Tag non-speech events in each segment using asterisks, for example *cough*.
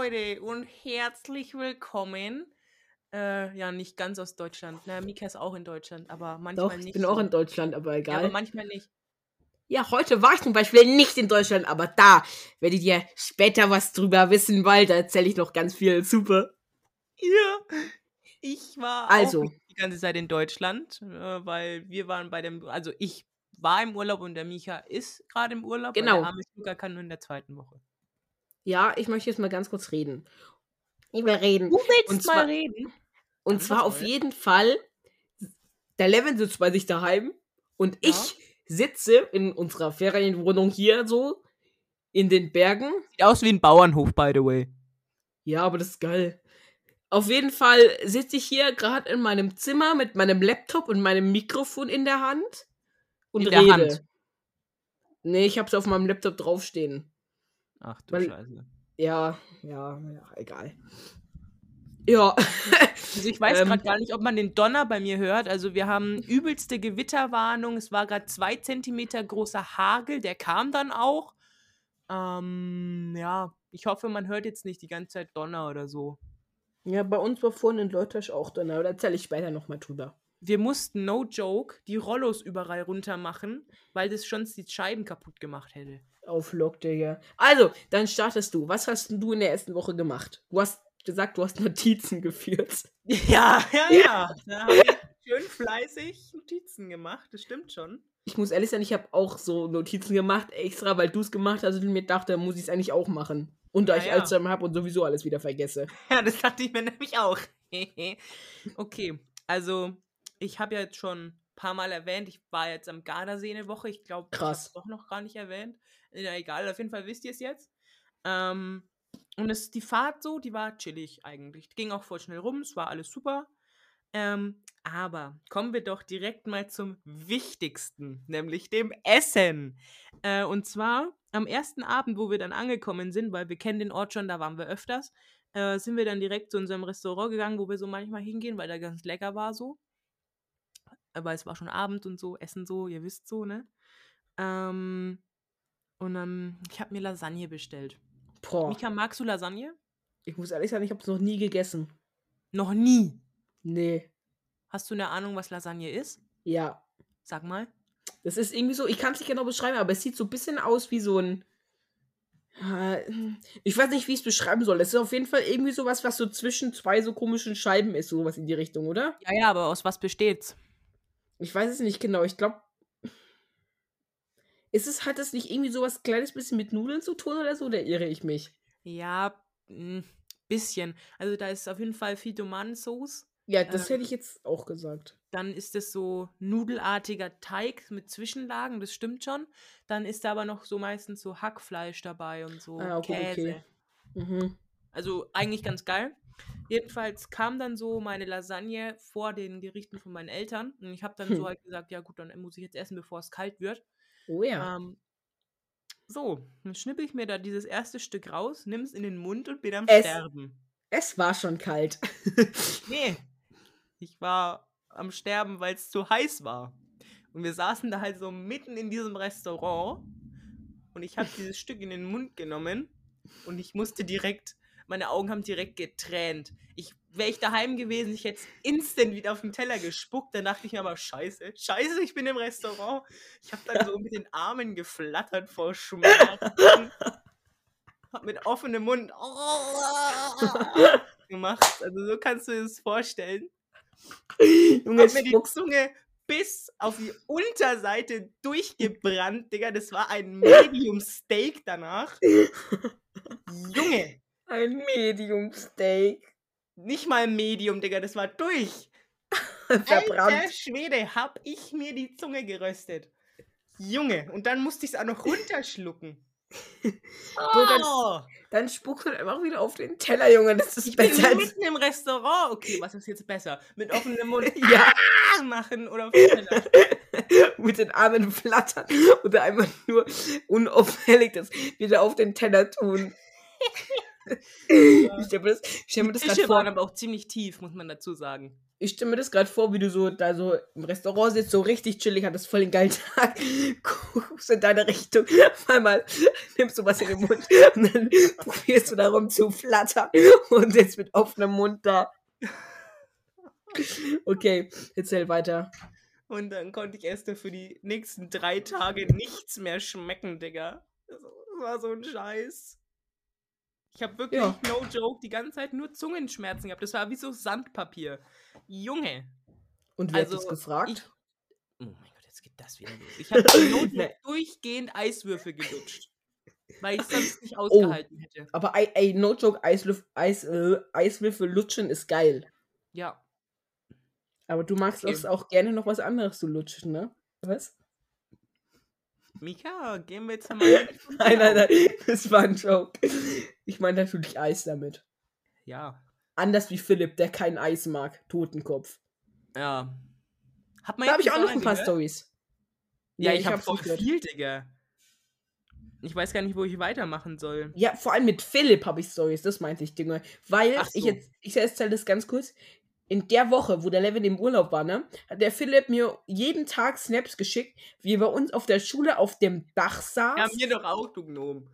Leute und herzlich willkommen. Äh, ja, nicht ganz aus Deutschland. Na, Mika ist auch in Deutschland, aber manchmal Doch, nicht. ich bin so. auch in Deutschland, aber Ja, egal. aber manchmal nicht. Ja, heute war ich zum Beispiel nicht in Deutschland, aber da werdet ihr später was drüber wissen, weil da erzähle ich noch ganz viel. Super. Ja. Ich war Also. die ganze Zeit in Deutschland, äh, weil wir waren bei dem, also ich war im Urlaub und der Micha ist gerade im Urlaub. Genau. Der arme Schlucker kann nur in der zweiten Woche. Ja, ich möchte jetzt mal ganz kurz reden. Ich will reden. Du willst Und mal zwar- reden? Und Dann zwar auf jeden Fall, der Levin sitzt bei sich daheim und Ja. ich sitze in unserer Ferienwohnung hier so in den Bergen. Sieht aus wie ein Bauernhof, by the way. Ja, aber das ist geil. Auf jeden Fall sitze ich hier gerade in meinem Zimmer mit meinem Laptop und meinem Mikrofon in der Hand und In der rede. Hand? Nee, ich hab's auf meinem Laptop draufstehen. Ach du Weil- Scheiße. Ja, ja, ja, egal. Ja. *laughs* Also ich weiß Ähm. gerade gar nicht, ob man den Donner bei mir hört. Also wir haben übelste Gewitterwarnung. Es war gerade zwei Zentimeter großer Hagel. Der kam dann auch. Ähm, ja, ich hoffe, man hört jetzt nicht die ganze Zeit Donner oder so. ja, bei uns war vorhin in Leutasch auch drin, aber da erzähle ich später nochmal drüber. Wir mussten, no joke, die Rollos überall runter machen, weil das schon die Scheiben kaputt gemacht hätte. Auflockt der hier. Also, dann startest du. Was hast denn du in der ersten Woche gemacht? Du hast gesagt, du hast Notizen geführt. *laughs* Ja, ja, ja. Da habe ich schön fleißig Notizen gemacht. Das stimmt schon. Ich muss ehrlich sein, ich habe auch so Notizen gemacht, extra, weil du es gemacht hast und mir dachte, muss ich es eigentlich auch machen. Und da Ah, ich ja. Alzheimer habe und sowieso alles wieder vergesse. *laughs* Ja, das dachte ich mir nämlich auch. *laughs* okay, also ich habe ja jetzt schon ein paar Mal erwähnt, ich war jetzt am Gardasee eine Woche. Ich glaube, ich habe es doch noch gar nicht erwähnt. Ja, egal, auf jeden Fall wisst ihr es jetzt. Ähm, und es, die Fahrt so, die war chillig eigentlich. Die ging auch voll schnell rum, es war alles super. Ähm, aber kommen wir doch direkt mal zum Wichtigsten, nämlich dem Essen. Äh, und zwar am ersten Abend, wo wir dann angekommen sind, weil wir kennen den Ort schon, da waren wir öfters, äh, sind wir dann direkt zu unserem Restaurant gegangen, wo wir so manchmal hingehen, weil da ganz lecker war so. Aber es war schon Abend und so, Essen so, ihr wisst so, ne? Ähm, und dann, ich habe mir Lasagne bestellt. Boah. Mika, magst du Lasagne? Ich muss ehrlich sagen, ich habe es noch nie gegessen. Noch nie. Nee. Hast du eine Ahnung, was Lasagne ist? Ja. Sag mal. Das ist irgendwie so, ich kann es nicht genau beschreiben, aber es sieht so ein bisschen aus wie so ein. Äh, Ich weiß nicht, wie ich es beschreiben soll. Es ist auf jeden Fall irgendwie sowas, was so zwischen zwei so komischen Scheiben ist, sowas in die Richtung, oder? Ja, ja, aber aus was besteht's? Ich weiß es nicht genau. Ich glaube. Ist es, hat es nicht irgendwie sowas kleines bisschen mit Nudeln zu tun oder so? Oder irre ich mich? Ja, ein bisschen. Also da ist auf jeden Fall viel Tomatensauce. Ja, das Ähm. hätte ich jetzt auch gesagt. Dann ist es so nudelartiger Teig mit Zwischenlagen, das stimmt schon. Dann ist da aber noch so meistens so Hackfleisch dabei und so Ah, okay, Käse. okay. Mhm. Also eigentlich ganz geil. Jedenfalls kam dann so meine Lasagne vor den Gerichten von meinen Eltern. Und ich habe dann Hm. so halt gesagt, ja gut, dann muss ich jetzt essen, bevor es kalt wird. Oh ja. Ähm, so, dann schnippe ich mir da dieses erste Stück raus, nimm's in den Mund und bin am Es- Sterben. Es war schon kalt. *laughs* Nee, ich war am Sterben, weil es zu heiß war. Und wir saßen da halt so mitten in diesem Restaurant und ich habe dieses Stück in den Mund genommen und ich musste direkt, meine Augen haben direkt getränt. Ich wäre ich daheim gewesen, ich hätte es instant wieder auf den Teller gespuckt. Dann dachte ich mir aber, scheiße, scheiße, ich bin im Restaurant. Ich habe dann so mit den Armen geflattert vor Schmerzen. Hab mit offenem Mund *laughs* gemacht. Also so kannst du dir das vorstellen. Junge, Hab mir die Zunge bis auf die Unterseite durchgebrannt, Digga. Das war ein Medium Steak danach. *laughs* Junge, ein Medium Steak. nicht mal Medium, Digga, das war durch. *laughs* Verbrannt. Alter Schwede, hab ich mir die Zunge geröstet. Junge, und dann musste ich es auch noch runterschlucken. *laughs* dann- Oh, Dann spuckst du einfach wieder auf den Teller, Junge. Das ist ich bin besser als. mitten im Restaurant. Okay, was ist jetzt besser? Mit offenem Mund *laughs* Ja, machen oder auf den Teller? mit den Armen flattern oder einfach nur unauffällig das wieder auf den Teller tun. *laughs* Ich stelle mir das, stell mir das gerade vor. aber auch ziemlich tief, muss man dazu sagen. ich stelle mir das gerade vor, wie du so da so im Restaurant sitzt, so richtig chillig, hattest voll den geilen Tag, *laughs* guckst in deine Richtung, auf einmal nimmst du was in den Mund und dann probierst du darum zu flattern und sitzt mit offenem Mund da. Okay, erzähl weiter. Und dann konnte ich erst für die nächsten drei Tage nichts mehr schmecken, Digga. Das war so ein Scheiß. Ich habe wirklich, Ja. no joke, die ganze Zeit nur Zungenschmerzen gehabt. Das war wie so Sandpapier. Junge. Und wer hat Also, das gefragt? ich- Oh mein Gott, jetzt geht das wieder los. Ich habe *laughs* *laughs* durchgehend Eiswürfel gelutscht. Weil ich sonst nicht Oh. ausgehalten hätte. Aber ey, ey no joke, Eislüff, Eis, äh, Eiswürfel lutschen ist geil. Ja. Aber du magst Okay. auch gerne noch was anderes zu lutschen, ne? Was? Mika, gehen wir jetzt *laughs* mal. Nein, *laughs* nein, nein, das war ein Joke. Ich meine natürlich Eis damit. Ja. Anders wie Philipp, der kein Eis mag. Totenkopf. Ja. Man Da habe ich auch noch ein paar? Stories. Ja, Nee, ich, habe hab's voll viel, Digga. Ich weiß gar nicht, wo ich weitermachen soll. Ja, vor allem mit Philipp habe ich Stories, das meinte ich, Dinge. Weil, Ach ich so. jetzt, ich erzähle das ganz kurz. In der Woche, wo der Levin im Urlaub war, ne, hat der Philipp mir jeden Tag Snaps geschickt, wie er bei uns auf der Schule auf dem Dach saß Ja, mir doch auch, du Gnome.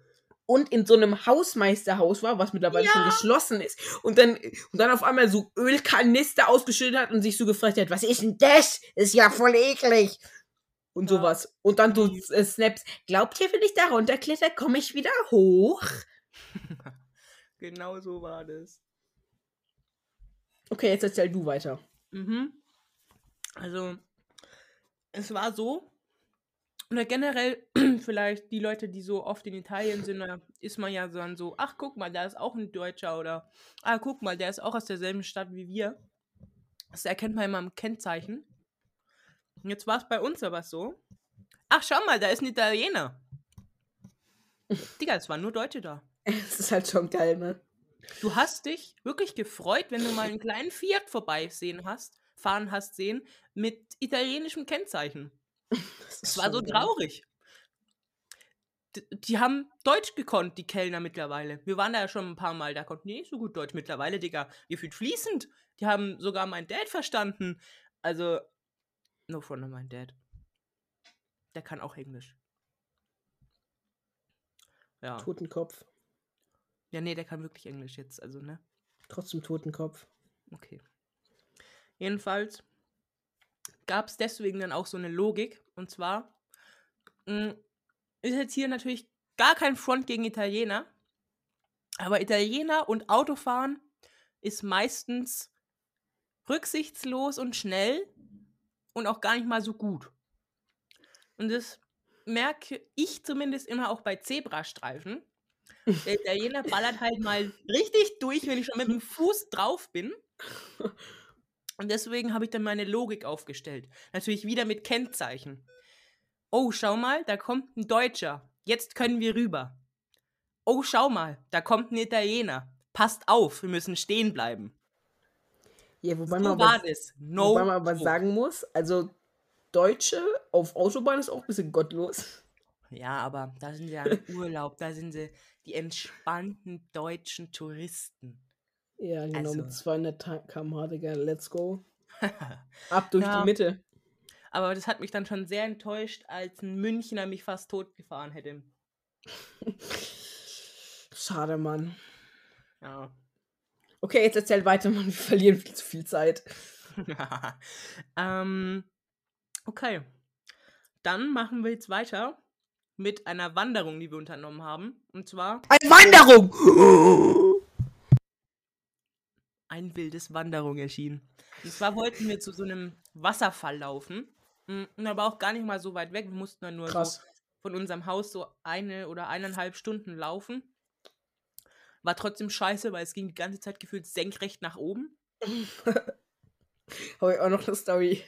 und in so einem Hausmeisterhaus war, was mittlerweile schon Ja. geschlossen ist, und dann, und dann auf einmal so Ölkanister ausgeschüttet hat und sich so gefragt hat, was ist denn das? Ist ja voll eklig. Und Ja. sowas. Und dann so äh, Snaps. Glaubt ihr, wenn ich da runterkletter, komme ich wieder hoch? *laughs* Genau so war das. Okay, jetzt erzähl du weiter. Mhm. Also, es war so, oder generell, *clears throat* vielleicht die Leute, die so oft in Italien sind, da ist man ja so dann so, ach guck mal, da ist auch ein Deutscher oder, ah guck mal, der ist auch aus derselben Stadt wie wir. Das erkennt man immer am Kennzeichen. Und jetzt war es bei uns aber so, ach schau mal, da ist ein Italiener. *laughs* Digga, es waren nur Deutsche da. Es ist halt schon geil, ne? Du hast dich wirklich gefreut, wenn du mal einen kleinen Fiat vorbeisehen hast, fahren hast sehen, mit italienischem Kennzeichen. Das Es war so traurig. D- Die haben Deutsch gekonnt, die Kellner mittlerweile. Wir waren da ja schon ein paar Mal, da konnten die nicht so gut Deutsch. Mittlerweile, Digga, gefühlt fließend. Die haben sogar meinen Dad verstanden. Also, no front of mein Dad. Der kann auch Englisch. Ja. Totenkopf. Ja, nee, der kann wirklich Englisch jetzt, also, ne? Trotzdem Totenkopf. Okay. Jedenfalls gab es deswegen dann auch so eine Logik. Und zwar mh, ist jetzt hier natürlich gar kein Front gegen Italiener. Aber Italiener und Autofahren ist meistens rücksichtslos und schnell und auch gar nicht mal so gut. Und das merke ich zumindest immer auch bei Zebrastreifen. Der Italiener ballert halt mal richtig durch, wenn ich schon mit dem Fuß drauf bin. Und deswegen habe ich dann meine Logik aufgestellt. Natürlich wieder mit Kennzeichen. Oh, schau mal, da kommt ein Deutscher. Jetzt können wir rüber. Oh, schau mal, da kommt ein Italiener. Passt auf, wir müssen stehen bleiben. Ja, wobei So man, war aber. No. wobei man aber sagen muss, also Deutsche auf Autobahn ist auch ein bisschen gottlos. Ja, aber da sind sie ja im *laughs* Urlaub, da sind sie die entspannten deutschen Touristen. Ja, genau, Also. mit 200 Ta- km/h, Digga, let's go. *laughs* Ab durch Ja. die Mitte. aber das hat mich dann schon sehr enttäuscht, als ein Münchner mich fast totgefahren hätte. *laughs* Schade, Mann. Ja. Okay, jetzt erzähl weiter, Mann. Wir verlieren viel zu viel Zeit. *laughs* ähm, okay. Dann machen wir jetzt weiter mit einer Wanderung, die wir unternommen haben. Und zwar Eine Wanderung! ein wildes Wanderung erschienen. Und zwar wollten wir zu so einem Wasserfall laufen. Mm, Und aber auch gar nicht mal so weit weg. Wir mussten dann nur so von unserem Haus so eine oder eineinhalb Stunden laufen. War trotzdem scheiße, weil es ging die ganze Zeit gefühlt senkrecht nach oben. *laughs* Habe ich auch noch eine Story.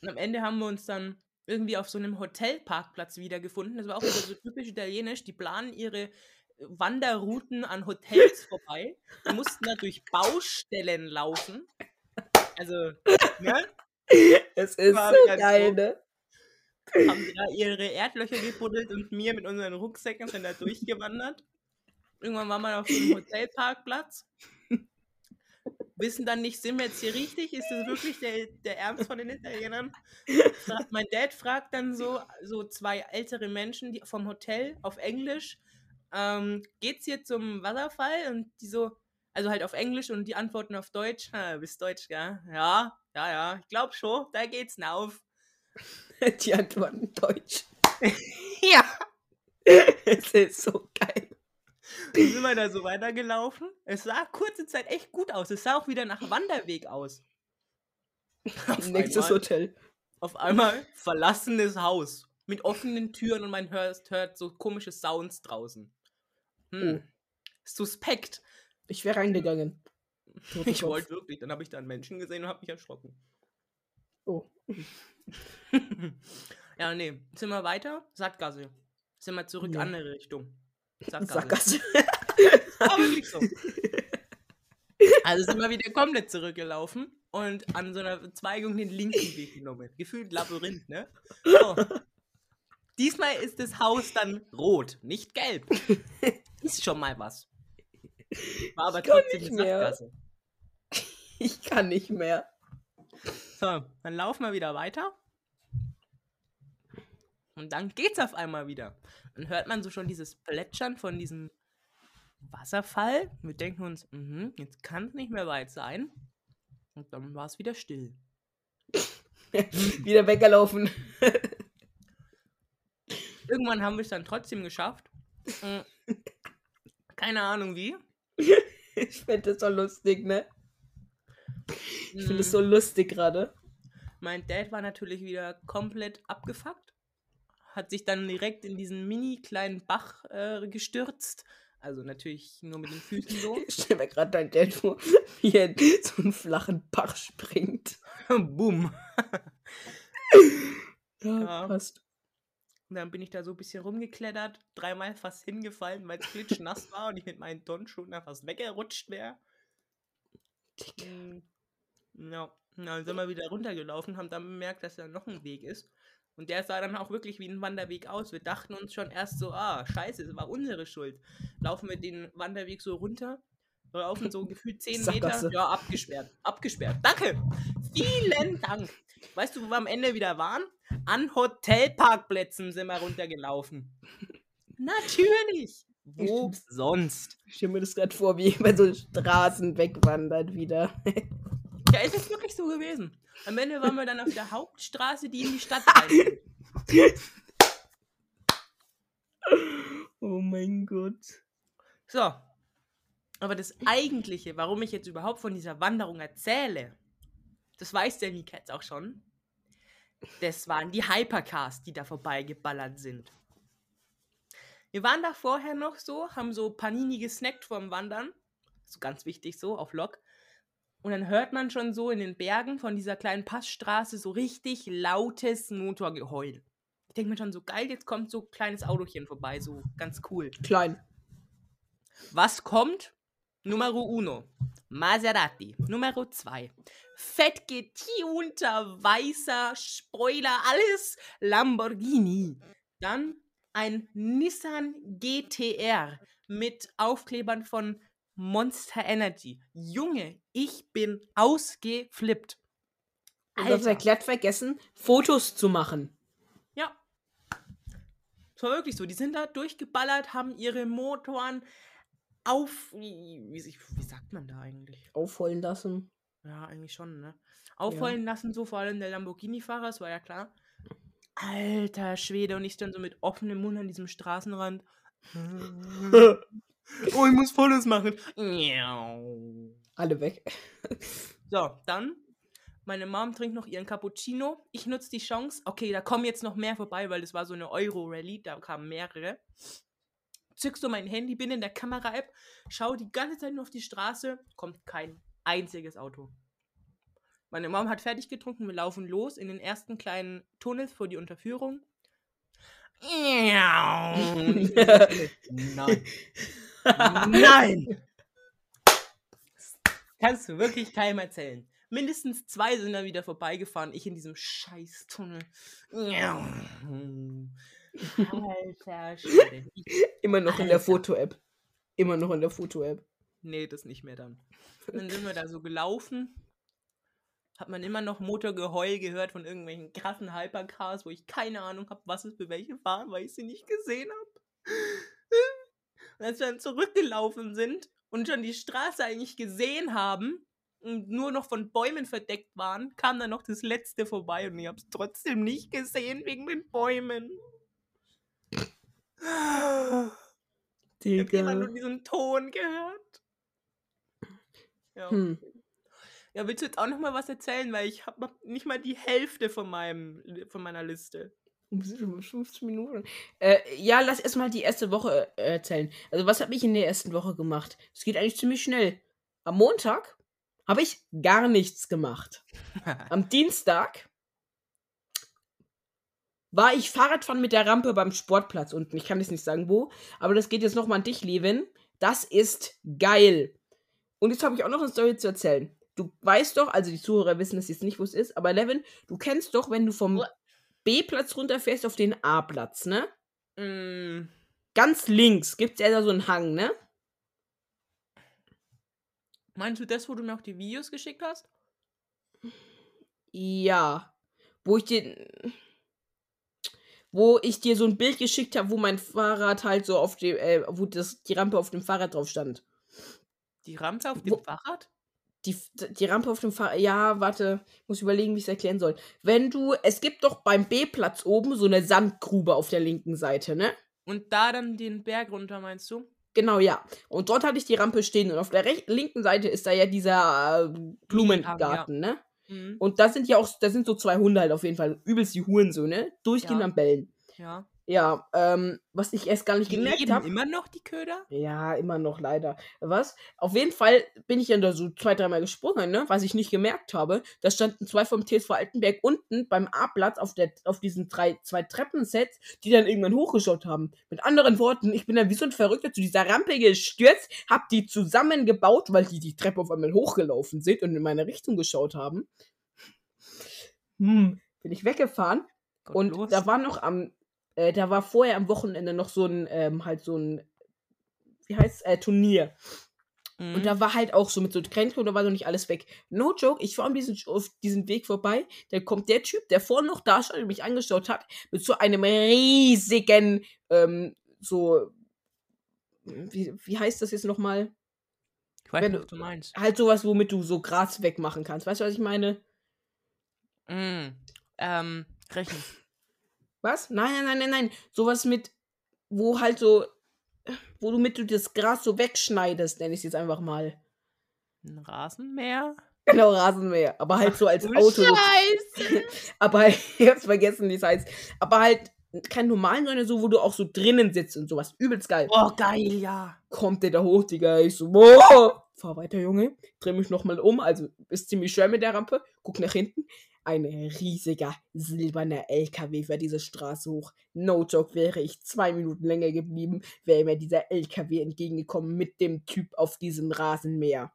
Und am Ende haben wir uns dann irgendwie auf so einem Hotelparkplatz wiedergefunden. Das war auch wieder so *laughs* typisch italienisch. Die planen ihre Wanderrouten an Hotels vorbei. Wir mussten da durch Baustellen laufen. Also, ne? Es ist War so geil, so. ne? Haben da ihre Erdlöcher gebuddelt und wir mit unseren Rucksäcken sind da durchgewandert. Irgendwann war man auf so einem *laughs* Hotelparkplatz. Wissen dann nicht, sind wir jetzt hier richtig? Ist das wirklich der, der Ernst von den Italienern? Mein Dad fragt dann so, so zwei ältere Menschen die, vom Hotel auf Englisch, ähm, geht's hier zum Wasserfall? Und die so, also halt auf Englisch und die antworten auf Deutsch. Ha, bist Deutsch, gell? Ja, ja, ja, ich glaub schon, da geht's auf. *laughs* Die antworten Deutsch. *laughs* Ja. *laughs* Es ist so geil. Dann sind wir da so weitergelaufen. Es sah kurze Zeit echt gut aus. Es sah auch wieder nach Wanderweg aus. Auf *laughs* Nächstes einmal- Hotel. Auf einmal verlassenes Haus mit offenen Türen und man hört, hört so komische Sounds draußen. Hm. Suspekt. Ich wäre reingegangen. Toter *laughs* Ich wollte wirklich. Dann habe ich da einen Menschen gesehen und habe mich erschrocken. Oh. *laughs* ja, nee. Sind wir weiter? Sackgasse. Sind wir zurück, Nee. andere Richtung. Sackgasse. Sackgasse. Aber wirklich so. *laughs* Also sind wir wieder komplett zurückgelaufen und an so einer Zweigung den linken Weg genommen. Gefühlt Labyrinth, ne? So. Diesmal ist das Haus dann rot, nicht gelb. *laughs* Ist schon mal was. War aber Ich kann trotzdem nicht mehr. Sackgasse. Ich kann nicht mehr. So, dann laufen wir wieder weiter. Und dann geht's auf einmal wieder. Dann hört man so schon dieses Plätschern von diesem Wasserfall. Wir denken uns, mhm, jetzt kann es nicht mehr weit sein. Und dann war es wieder still. *laughs* Wieder weggelaufen. *laughs* Irgendwann haben wir es dann trotzdem geschafft. Mm, Keine Ahnung wie. Ich finde das so lustig, ne? Ich finde es so lustig gerade. Mein Dad war natürlich wieder komplett abgefuckt. Hat sich dann direkt in diesen mini kleinen Bach äh, gestürzt. Also natürlich nur mit den Füßen so. Ich *laughs* stell mir gerade dein Dad vor, *laughs* wie er in so einen flachen Bach springt. *laughs* Boom. Ja, Ja. passt. Und dann bin ich da so ein bisschen rumgeklettert, dreimal fast hingefallen, weil es klitschnass war und ich mit meinen Turnschuhen da fast weggerutscht wäre. Mm, Ja, und dann sind wir wieder runtergelaufen, haben dann bemerkt, dass da noch ein Weg ist. Und der sah dann auch wirklich wie ein Wanderweg aus. Wir dachten uns schon erst so, ah, scheiße, es war unsere Schuld. Laufen wir den Wanderweg so runter, laufen so gefühlt 10 *laughs* Meter. Ja, abgesperrt, abgesperrt. Danke, vielen Dank. Weißt du, wo wir am Ende wieder waren? An Hotelparkplätzen sind wir runtergelaufen. Natürlich. Wo Stimmt. sonst? Ich stelle mir das gerade vor, wie *laughs* über so Straßen wegwandert wieder. Ja, ist es wirklich so gewesen. Am Ende waren wir dann auf der Hauptstraße, die in die Stadt reingeht. oh mein Gott. So. Aber das Eigentliche, warum ich jetzt überhaupt von dieser Wanderung erzähle, das weiß der jetzt auch schon. Das waren die Hypercars, die da vorbeigeballert sind. Wir waren da vorher noch so, haben so Panini gesnackt vorm Wandern. So ganz wichtig so, auf Lok. Und dann hört man schon so in den Bergen von dieser kleinen Passstraße so richtig lautes Motorgeheul. Ich denke mir schon so, geil, jetzt kommt so ein kleines Autochen vorbei, so ganz cool. Klein. Was kommt? Numero uno. Maserati. Numero zwei. Fett getunter, weißer Spoiler, alles Lamborghini. Dann ein Nissan GTR mit Aufklebern von Monster Energy. Junge, ich bin ausgeflippt. Und das Alter. erklärt vergessen, Fotos zu machen. Ja. Es war wirklich so. Die sind da durchgeballert, haben ihre Motoren auf. Wie, wie, sagt man da eigentlich? Aufholen lassen. Ja, eigentlich schon, ne? Aufheulen lassen, so vor allem der Lamborghini-Fahrer, das war ja klar. Alter Schwede, und ich stand so mit offenem Mund an diesem Straßenrand. *laughs* *laughs* *laughs* oh, ich muss Fotos machen. Alle weg. So, dann. Meine Mom trinkt noch ihren Cappuccino. Ich nutze die Chance. Okay, da kommen jetzt noch mehr vorbei, weil das war so eine Euro-Rallye. Da kamen mehrere. Zück so mein Handy, bin in der Kamera-App, schau die ganze Zeit nur auf die Straße. Kommt kein einziges Auto. Meine Mom hat fertig getrunken. Wir laufen los in den ersten kleinen Tunnel vor die Unterführung. *laughs* Nein. Nein! Kannst du wirklich keinem erzählen. Mindestens zwei sind da wieder vorbeigefahren. Ich in diesem Scheißtunnel. Alter Schwede. Immer noch in der Alter. Foto-App. Immer noch in der Foto-App. Nee, das nicht mehr dann. Dann sind wir da so gelaufen. Hat man immer noch Motorgeheul gehört von irgendwelchen krassen Hypercars, wo ich keine Ahnung habe, was es für welche waren, weil ich sie nicht gesehen habe. Und als wir dann zurückgelaufen sind und schon die Straße eigentlich gesehen haben und nur noch von Bäumen verdeckt waren, kam dann noch das letzte vorbei und ich habe es trotzdem nicht gesehen wegen den Bäumen. Ich habe immer nur diesen Ton gehört. Ja. Hm. Ja, willst du jetzt auch noch mal was erzählen? Weil ich habe nicht mal die Hälfte von, meinem, von meiner Liste. Wir sind schon bei 15 Minuten. Äh, ja, lass erstmal die erste Woche äh, erzählen. Also, was habe ich in der ersten Woche gemacht? Es geht eigentlich ziemlich schnell. Am Montag habe ich gar nichts gemacht. *laughs* Am Dienstag war ich Fahrradfahren mit der Rampe beim Sportplatz unten. Ich kann jetzt nicht sagen, wo. Aber das geht jetzt nochmal an dich, Levin. Das ist geil. Und jetzt habe ich auch noch eine Story zu erzählen. Du weißt doch, also die Zuhörer wissen es jetzt nicht, wo es ist, aber Levin, du kennst doch, wenn du vom Uah. B-Platz runterfährst auf den A-Platz, ne? Mm, Ganz links gibt es ja da so einen Hang, ne? meinst du das, wo du mir auch die Videos geschickt hast? Ja. Wo ich dir. Wo ich dir so ein Bild geschickt habe, wo mein Fahrrad halt so auf dem, äh, wo das, die Rampe auf dem Fahrrad drauf stand. Die Rampe auf dem Wo- Fahrrad? Die, die Rampe auf dem Fahrrad. Ja, warte. Ich muss überlegen, wie ich es erklären soll. Wenn du. Es gibt doch beim B-Platz oben so eine Sandgrube auf der linken Seite, ne? Und da dann den Berg runter, meinst du? Genau, ja. Und dort hatte ich die Rampe stehen. Und auf der rechten, linken Seite ist da ja dieser äh, Blumengarten, ne? Mhm. Und da sind ja auch, da sind so zwei Hunde halt auf jeden Fall. Übelst die Hurensöhne. Durchgehend Ja. am Bellen. Ja. Ja, ähm, was ich erst gar nicht Die gemerkt habe. immer noch, die Köder? Ja, immer noch leider. Was? Auf jeden Fall bin ich ja da so zwei, dreimal gesprungen, ne? Was ich nicht gemerkt habe. Da standen zwei vom TSV Altenberg unten beim A-Platz auf, der, auf diesen drei, zwei Treppensets, die dann irgendwann hochgeschaut haben. Mit anderen Worten, ich bin dann wie so ein Verrückter zu dieser Rampe gestürzt, hab die zusammengebaut, weil die die Treppe auf einmal hochgelaufen sind und in meine Richtung geschaut haben. Hm, bin ich weggefahren. Und Gottlos. da war noch am, äh, da war vorher am Wochenende noch so ein, ähm, halt so ein, wie heißt äh, Turnier. Mhm. Und da war halt auch so mit so und da war noch nicht alles weg. No joke, ich fahre diesen, auf diesen Weg vorbei, dann kommt der Typ, der vorne noch da stand und mich angeschaut hat, mit so einem riesigen, ähm, so, wie, wie heißt das jetzt nochmal? ich weiß wenn nicht, was du meinst. Halt sowas, womit du so Gras wegmachen kannst. Weißt du, was ich meine? Mhm. Ähm, Rechen. Was? Nein, nein, nein, nein, nein. Sowas mit, wo halt so, wo du mit du das Gras so wegschneidest, nenne ich es jetzt einfach mal. Ein Rasenmäher? Genau, Rasenmäher. Aber halt so als Auto. Scheiße. *laughs* Aber ich hab's vergessen, wie es heißt. Aber halt kein normalen, sondern so, wo du auch so drinnen sitzt und sowas. Übelst geil. Oh, geil, ja. Kommt der da hoch, Digga. Ich so, boah. Fahr weiter, Junge. Dreh mich nochmal um. Also ist ziemlich schwer mit der Rampe. Guck nach hinten. Ein riesiger silberner LKW fährt diese Straße hoch. No joke, wäre ich zwei Minuten länger geblieben, wäre mir dieser LKW entgegengekommen mit dem Typ auf diesem Rasenmäher.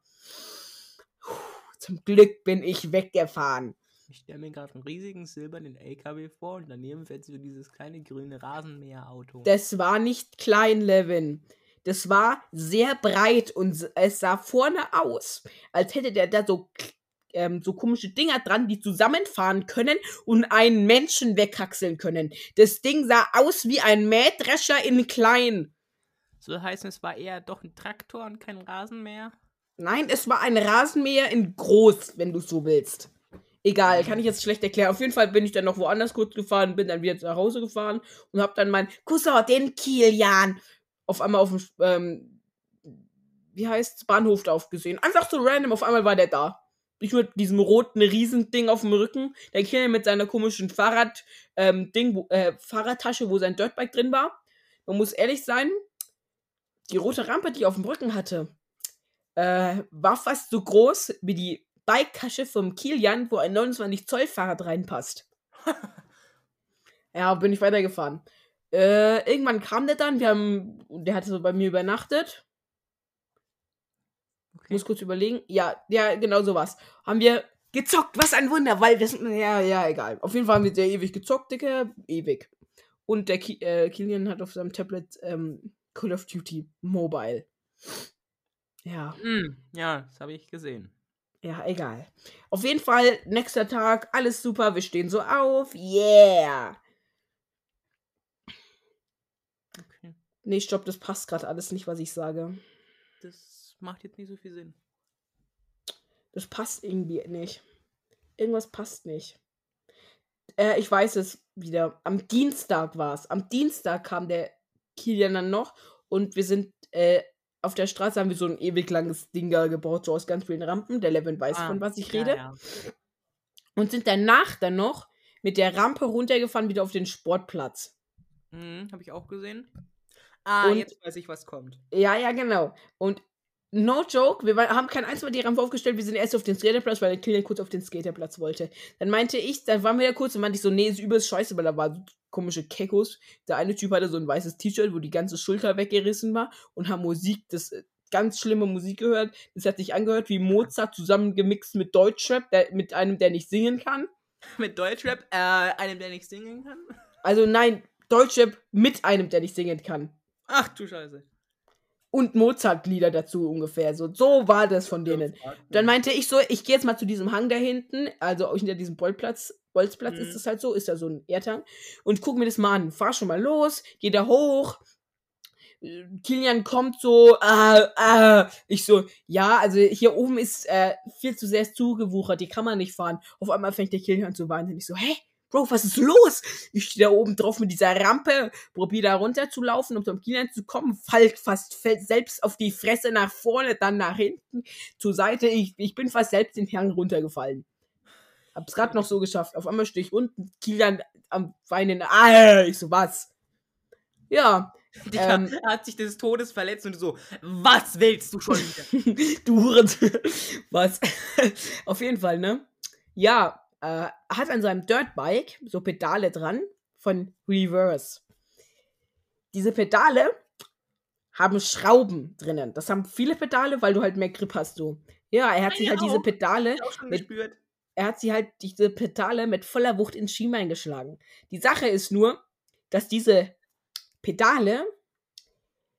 Puh, Zum Glück bin ich weggefahren. Ich stelle mir gerade einen riesigen silbernen LKW vor und daneben fährt so dieses kleine grüne Rasenmäherauto. Das war nicht klein, Levin. Das war sehr breit und es sah vorne aus, als hätte der da so, ähm, so komische Dinger dran, die zusammenfahren können und einen Menschen weghaxeln können. Das Ding sah aus wie ein Mähdrescher in klein. So heißt es war eher doch ein Traktor und kein Rasenmäher. Nein, es war ein Rasenmäher in groß, wenn du so willst. Egal, kann ich jetzt schlecht erklären. Auf jeden Fall bin ich dann noch woanders kurz gefahren, bin dann wieder nach Hause gefahren und hab dann meinen Cousin, den Kilian, auf einmal auf dem, ähm, wie heißt's, Bahnhof da aufgesehen. Einfach so random, auf einmal war der da. Ich mit diesem roten Riesending auf dem Rücken. Der Kilian mit seiner komischen Fahrrad, ähm, Ding, wo, äh, Fahrradtasche, wo sein Dirtbike drin war. Man muss ehrlich sein, die rote Rampe, die ich auf dem Rücken hatte, äh, war fast so groß wie die Biketasche vom Kilian, wo ein 29 Zoll Fahrrad reinpasst. *laughs* ja, bin ich weitergefahren. Äh, irgendwann kam der dann, wir haben, der hatte so bei mir übernachtet. Okay. Muss kurz überlegen. Ja, ja, genau sowas. Haben wir gezockt, was ein Wunder, weil wir sind, ja, ja, egal. Auf jeden Fall haben wir sehr ewig gezockt, Digga, ewig. Und der Ki äh, Kilian hat auf seinem Tablet ähm, Call of Duty Mobile. Ja. Mm, ja, das habe ich gesehen. Ja, egal. Auf jeden Fall, nächster Tag, alles super, wir stehen so auf. Yeah! Okay. Nee, stopp, das passt gerade alles nicht, was ich sage. Das macht jetzt nicht so viel Sinn. Das passt irgendwie nicht. Irgendwas passt nicht. Äh, ich weiß es wieder. Am Dienstag war es. Am Dienstag kam der Kilian dann noch und wir sind äh, auf der Straße haben wir so ein ewig langes Ding gebaut, so aus ganz vielen Rampen. Der Levin weiß, Ah, von was ich ja, rede. ja. Und sind danach dann noch mit der Rampe runtergefahren, wieder auf den Sportplatz. Mhm, habe ich auch gesehen. Ah, Und- jetzt weiß ich, was kommt. Ja, ja, genau. Und no joke, wir haben kein einziges Mal die Rampe aufgestellt, wir sind erst auf den Skaterplatz, weil der Kilian kurz auf den Skaterplatz wollte. Dann meinte ich, dann waren wir da kurz und meinte ich so, nee, ist übelst scheiße, weil da waren so komische Kekos. Der eine Typ hatte so ein weißes T-Shirt, wo die ganze Schulter weggerissen war und haben Musik, das äh, ganz schlimme Musik gehört. Das hat sich angehört wie Mozart zusammengemixt mit Deutschrap, der, mit einem, der nicht singen kann. Mit Deutschrap, äh, einem, der nicht singen kann. Also nein, Deutschrap mit einem, der nicht singen kann. Ach du Scheiße. Und Mozart-Lieder dazu ungefähr. So, so war das von denen. Dann meinte ich so, ich gehe jetzt mal zu diesem Hang da hinten, also hinter diesem Bolzplatz, Bolzplatz Mhm. ist das halt so, ist da so ein Erdhang und guck mir das mal an. Fahr schon mal los, geh da hoch. Kilian kommt so, ah, ah. Ich so, ja, also hier oben ist äh, viel zu sehr zugewuchert, die kann man nicht fahren. Auf einmal fängt der Kilian an zu weinen. Und ich so, hä? Bro, was ist los? Ich stehe da oben drauf mit dieser Rampe, probiere da runter zu laufen, um zum Kilian zu kommen, fall fast selbst auf die Fresse nach vorne, dann nach hinten, zur Seite. Ich, ich bin fast selbst den Hang runtergefallen. Hab's gerade noch so geschafft. Auf einmal stehe ich unten, Kilian am Weinen. Ah, ich so, was? Ja, Digga, Ähm. hat sich des Todes verletzt und so, was willst du schon wieder? *laughs* du Huren. *laughs* Was? Auf jeden Fall, ne? Ja, äh, hat an seinem Dirtbike so Pedale dran von Reverse. Diese Pedale haben Schrauben drinnen. Das haben viele Pedale, weil du halt mehr Grip hast, so. Ja, er hat sich Meine halt diese auch. Pedale, auch schon Mit- gespürt. er hat sie halt diese Pedale mit voller Wucht ins Schienbein geschlagen. Die Sache ist nur, dass diese Pedale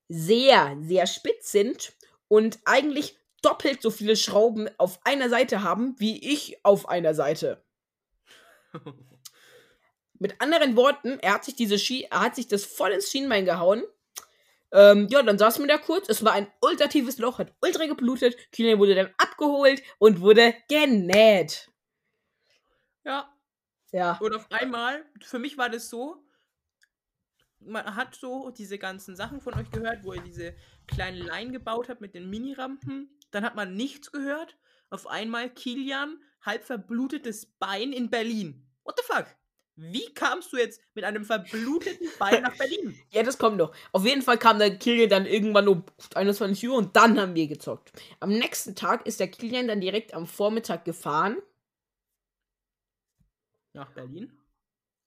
sehr, sehr spitz sind und eigentlich doppelt so viele Schrauben auf einer Seite haben, wie ich auf einer Seite. Mit anderen Worten, er hat sich diese Ski, er hat sich das voll ins Schienbein gehauen. Ähm, ja, dann saßen wir da kurz. Es war ein ultra tiefes Loch, hat ultra geblutet. Kilian wurde dann abgeholt und wurde genäht. ja, Ja. und auf einmal, für mich war das so, man hat so diese ganzen Sachen von euch gehört, wo ihr diese kleinen Line gebaut habt mit den Minirampen. Dann hat man nichts gehört. Auf einmal Kilian, halb verblutetes Bein in Berlin. What the fuck? Wie kamst du jetzt mit einem verbluteten Bein nach Berlin? *laughs* Ja, das kommt noch. Auf jeden Fall kam der Kilian dann irgendwann um 21 Uhr und dann haben wir gezockt. Am nächsten Tag ist der Kilian dann direkt am Vormittag gefahren. Nach Berlin?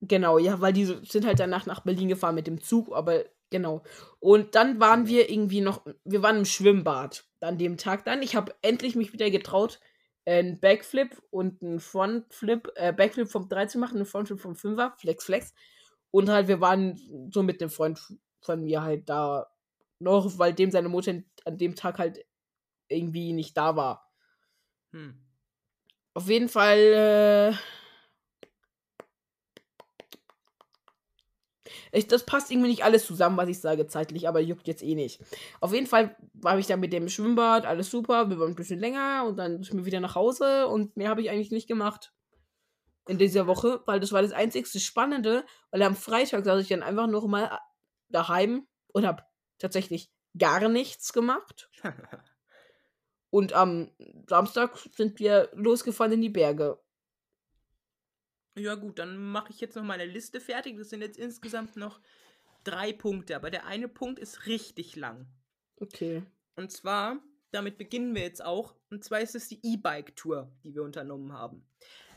Genau, ja, weil die sind halt danach nach Berlin gefahren mit dem Zug, aber genau. Und dann waren wir irgendwie noch, wir waren im Schwimmbad an dem Tag dann. Ich habe endlich mich wieder getraut, einen Backflip und einen Frontflip, äh, Backflip vom 3 zu machen, einen Frontflip vom 5er, Flex Flex. Und halt, wir waren so mit einem Freund von mir halt da noch, weil dem seine Mutter an dem Tag halt irgendwie nicht da war. Hm. Auf jeden Fall, äh, ich, das passt irgendwie nicht alles zusammen, was ich sage zeitlich, aber juckt jetzt eh nicht. Auf jeden Fall war ich dann mit dem Schwimmbad, alles super, wir waren ein bisschen länger und dann sind wir wieder nach Hause und mehr habe ich eigentlich nicht gemacht in dieser Woche, weil das war das einzigste Spannende, weil am Freitag saß ich dann einfach noch mal daheim und habe tatsächlich gar nichts gemacht. *laughs* Und am Samstag sind wir losgefahren in die Berge. Ja gut, dann mache ich jetzt noch meine Liste fertig. Das sind jetzt insgesamt noch drei Punkte, aber der eine Punkt ist richtig lang. Okay. Und zwar, damit beginnen wir jetzt auch. Und zwar ist es die E-Bike-Tour, die wir unternommen haben.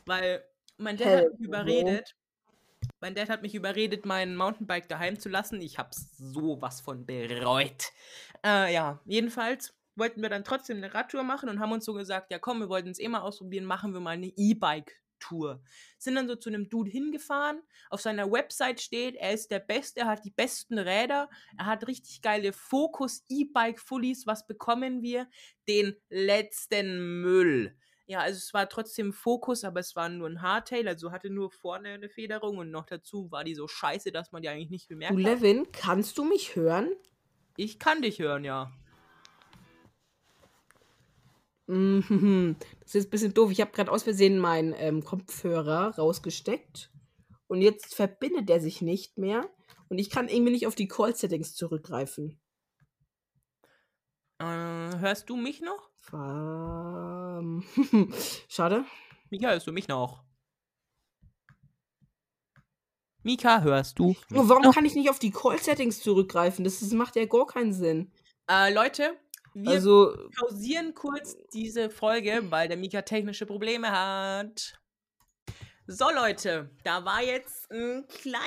Weil mein Dad hat Hell mich no. überredet. Mein Dad hat mich überredet, mein Mountainbike daheim zu lassen. Ich hab's sowas von bereut. Äh, ja, jedenfalls wollten wir dann trotzdem eine Radtour machen und haben uns so gesagt, ja komm, wir wollten es eh mal ausprobieren, machen wir mal eine E-Bike E-Bike-Tour. Sind dann so zu einem Dude hingefahren. Auf seiner Website steht, er ist der Beste, er hat die besten Räder, er hat richtig geile Focus E-Bike-Fullies. Was bekommen wir? Den letzten Müll. Ja, also es war trotzdem Fokus, aber es war nur ein Hardtail, also hatte nur vorne eine Federung und noch dazu war die so scheiße, dass man die eigentlich nicht bemerkt Du, hat. Levin, kannst du mich hören? Ich kann dich hören, ja. *laughs* Das ist ein bisschen doof. Ich habe gerade aus Versehen meinen ähm, Kopfhörer rausgesteckt. Und jetzt verbindet er sich nicht mehr. Und ich kann irgendwie nicht auf die Call-Settings zurückgreifen. Äh, hörst du mich noch? Ähm, *laughs* Schade. Mika, hörst du mich noch? Mika, hörst du? Warum kann ich nicht auf die Call-Settings zurückgreifen? Das, das macht ja gar keinen Sinn. Äh, Leute, wir Also, pausieren kurz diese Folge, weil der Mika technische Probleme hat. So, Leute, da war jetzt ein kleiner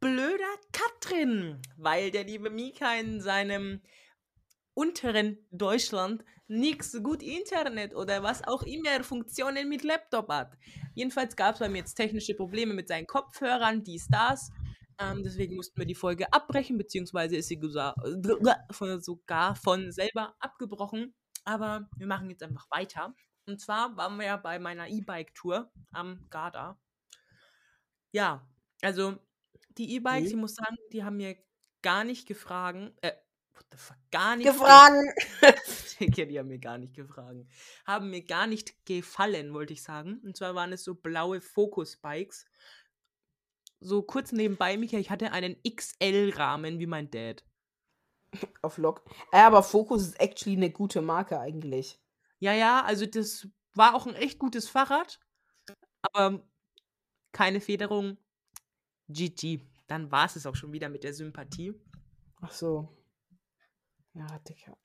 blöder Cut drin, weil der liebe Mika in seinem unteren Deutschland nicht so gut Internet oder was auch immer Funktionen mit Laptop hat. Jedenfalls gab es bei mir jetzt technische Probleme mit seinen Kopfhörern, dies, das. Ähm, deswegen mussten wir die Folge abbrechen, beziehungsweise ist sie sogar von selber abgebrochen. Aber wir machen jetzt einfach weiter. Und zwar waren wir ja bei meiner E-Bike-Tour am Garda. Ja, also die E-Bikes, Mhm. ich muss sagen, die haben mir gar nicht gefragt, äh, what the fuck, gar nicht gefragen. *laughs* Digga, die haben mir gar nicht gefragt. Haben mir gar nicht gefallen, wollte ich sagen. Und zwar waren es so blaue Focus-Bikes. So kurz nebenbei, Micha, ich hatte einen XL-Rahmen wie mein Dad. Auf Lock. Äh, aber Focus ist actually eine gute Marke eigentlich. Ja, ja, also das war auch ein echt gutes Fahrrad. Aber keine Federung. GG. Dann war es es auch schon wieder mit der Sympathie. Ach so. Ja, Digga.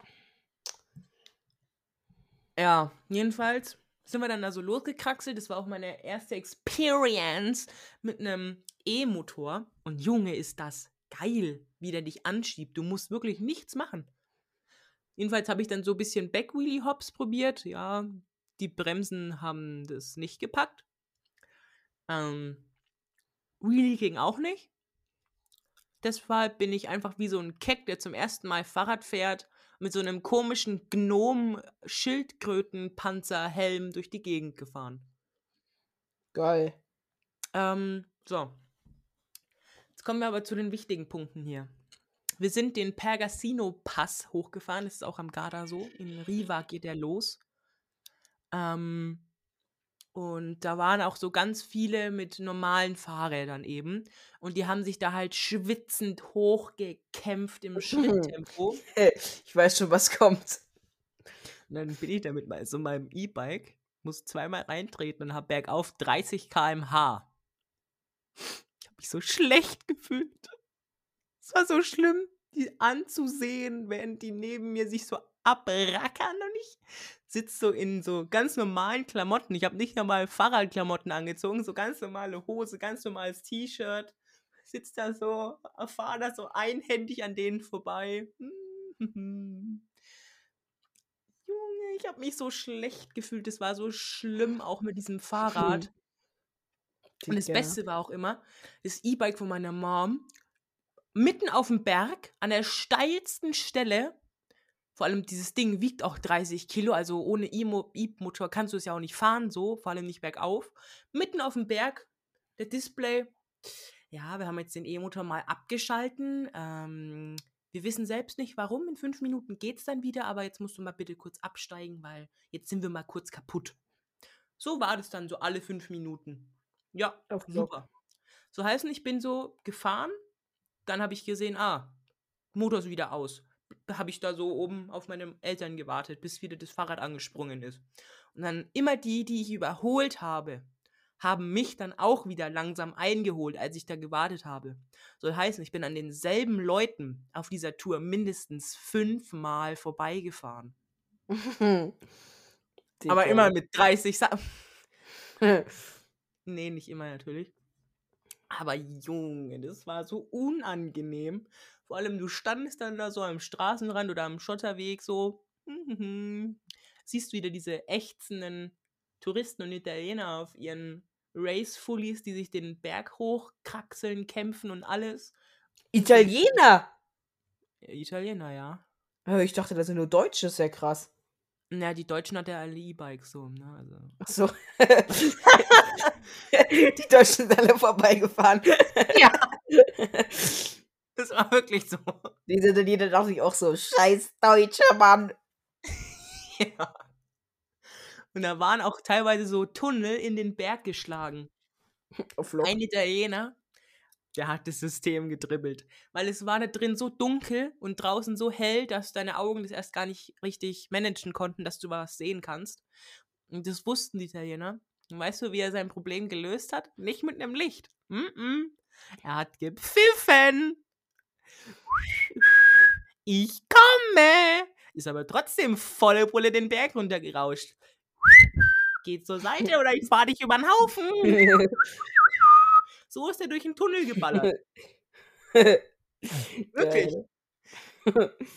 Ja, jedenfalls sind wir dann da so losgekraxelt. Das war auch meine erste Experience mit einem E-Motor. Und Junge, ist das geil, wie der dich anschiebt. Du musst wirklich nichts machen. Jedenfalls habe ich dann so ein bisschen Backwheelie-Hops probiert. Ja, die Bremsen haben das nicht gepackt. Ähm, Wheelie ging auch nicht. Deshalb bin ich einfach wie so ein Keck, der zum ersten Mal Fahrrad fährt, mit so einem komischen Gnom-Schildkröten-Panzerhelm durch die Gegend gefahren. Geil. Ähm, so. Kommen wir aber zu den wichtigen Punkten hier. Wir sind den Pergasino-Pass hochgefahren. Das ist auch am Garda so. In Riva geht der los. Ähm, und da waren auch so ganz viele mit normalen Fahrrädern eben. Und die haben sich da halt schwitzend hochgekämpft im *laughs* Schritttempo. Ich weiß schon, was kommt. Und dann bin ich damit mal so meinem E-Bike, muss zweimal reintreten und habe bergauf 30 km/h. Ich habe mich so schlecht gefühlt. Es war so schlimm, die anzusehen, während die neben mir sich so abrackern und ich sitze so in so ganz normalen Klamotten. Ich habe nicht normal Fahrradklamotten angezogen, so ganz normale Hose, ganz normales T-Shirt. Sitz da so, fahre da so einhändig an denen vorbei. *laughs* Junge, ich habe mich so schlecht gefühlt. Es war so schlimm, auch mit diesem Fahrrad. Und das Digga. Beste war auch immer, das E-Bike von meiner Mom, mitten auf dem Berg, an der steilsten Stelle. Vor allem dieses Ding wiegt auch 30 Kilo, also ohne E-Mo- E-Motor kannst du es ja auch nicht fahren, so, vor allem nicht bergauf. Mitten auf dem Berg, der Display. Ja, wir haben jetzt den E-Motor mal abgeschalten. Ähm, wir wissen selbst nicht warum. In fünf Minuten geht's dann wieder, aber jetzt musst du mal bitte kurz absteigen, weil jetzt sind wir mal kurz kaputt. So war das dann so alle fünf Minuten. Ja, Auf super. So heißen, ich bin so gefahren, dann habe ich gesehen, ah, Motor ist wieder aus. Habe ich da so oben auf meine Eltern gewartet, bis wieder das Fahrrad angesprungen ist. Und dann immer die, die ich überholt habe, haben mich dann auch wieder langsam eingeholt, als ich da gewartet habe. Soll heißen, ich bin an denselben Leuten auf dieser Tour mindestens fünfmal vorbeigefahren. *laughs* Aber immer mit 30 Sa *laughs* Nee, nicht immer natürlich. Aber Junge, das war so unangenehm. Vor allem, du standest dann da so am Straßenrand oder am Schotterweg so. mhm, Siehst wieder diese ächzenden Touristen und Italiener auf ihren Race-Fullies, die sich den Berg hochkraxeln, kämpfen und alles. Italiener! Italiener, ja. Ich dachte, das sind nur Deutsche, ist ja krass. Na, die Deutschen hat ja alle E-Bikes so, ne? Also. Ach so. *laughs* Die Deutschen sind alle vorbeigefahren. Ja. *laughs* Das war wirklich so. Diese Italiener dachte ich auch so, scheiß deutscher Mann. *laughs* Ja. Und da waren auch teilweise so Tunnel in den Berg geschlagen. Ein Italiener, der hat das System gedribbelt. Weil es war da drin so dunkel und draußen so hell, dass deine Augen das erst gar nicht richtig managen konnten, dass du was sehen kannst. Und das wussten die Italiener. Und weißt du, wie er sein Problem gelöst hat? Nicht mit einem Licht. Mm -mm. Er hat gepfiffen. Ich komme. Ist aber trotzdem volle Pulle den Berg runtergerauscht. Geht zur Seite oder ich fahr dich über den Haufen. *laughs* So ist er durch den Tunnel geballert. *laughs* Wirklich.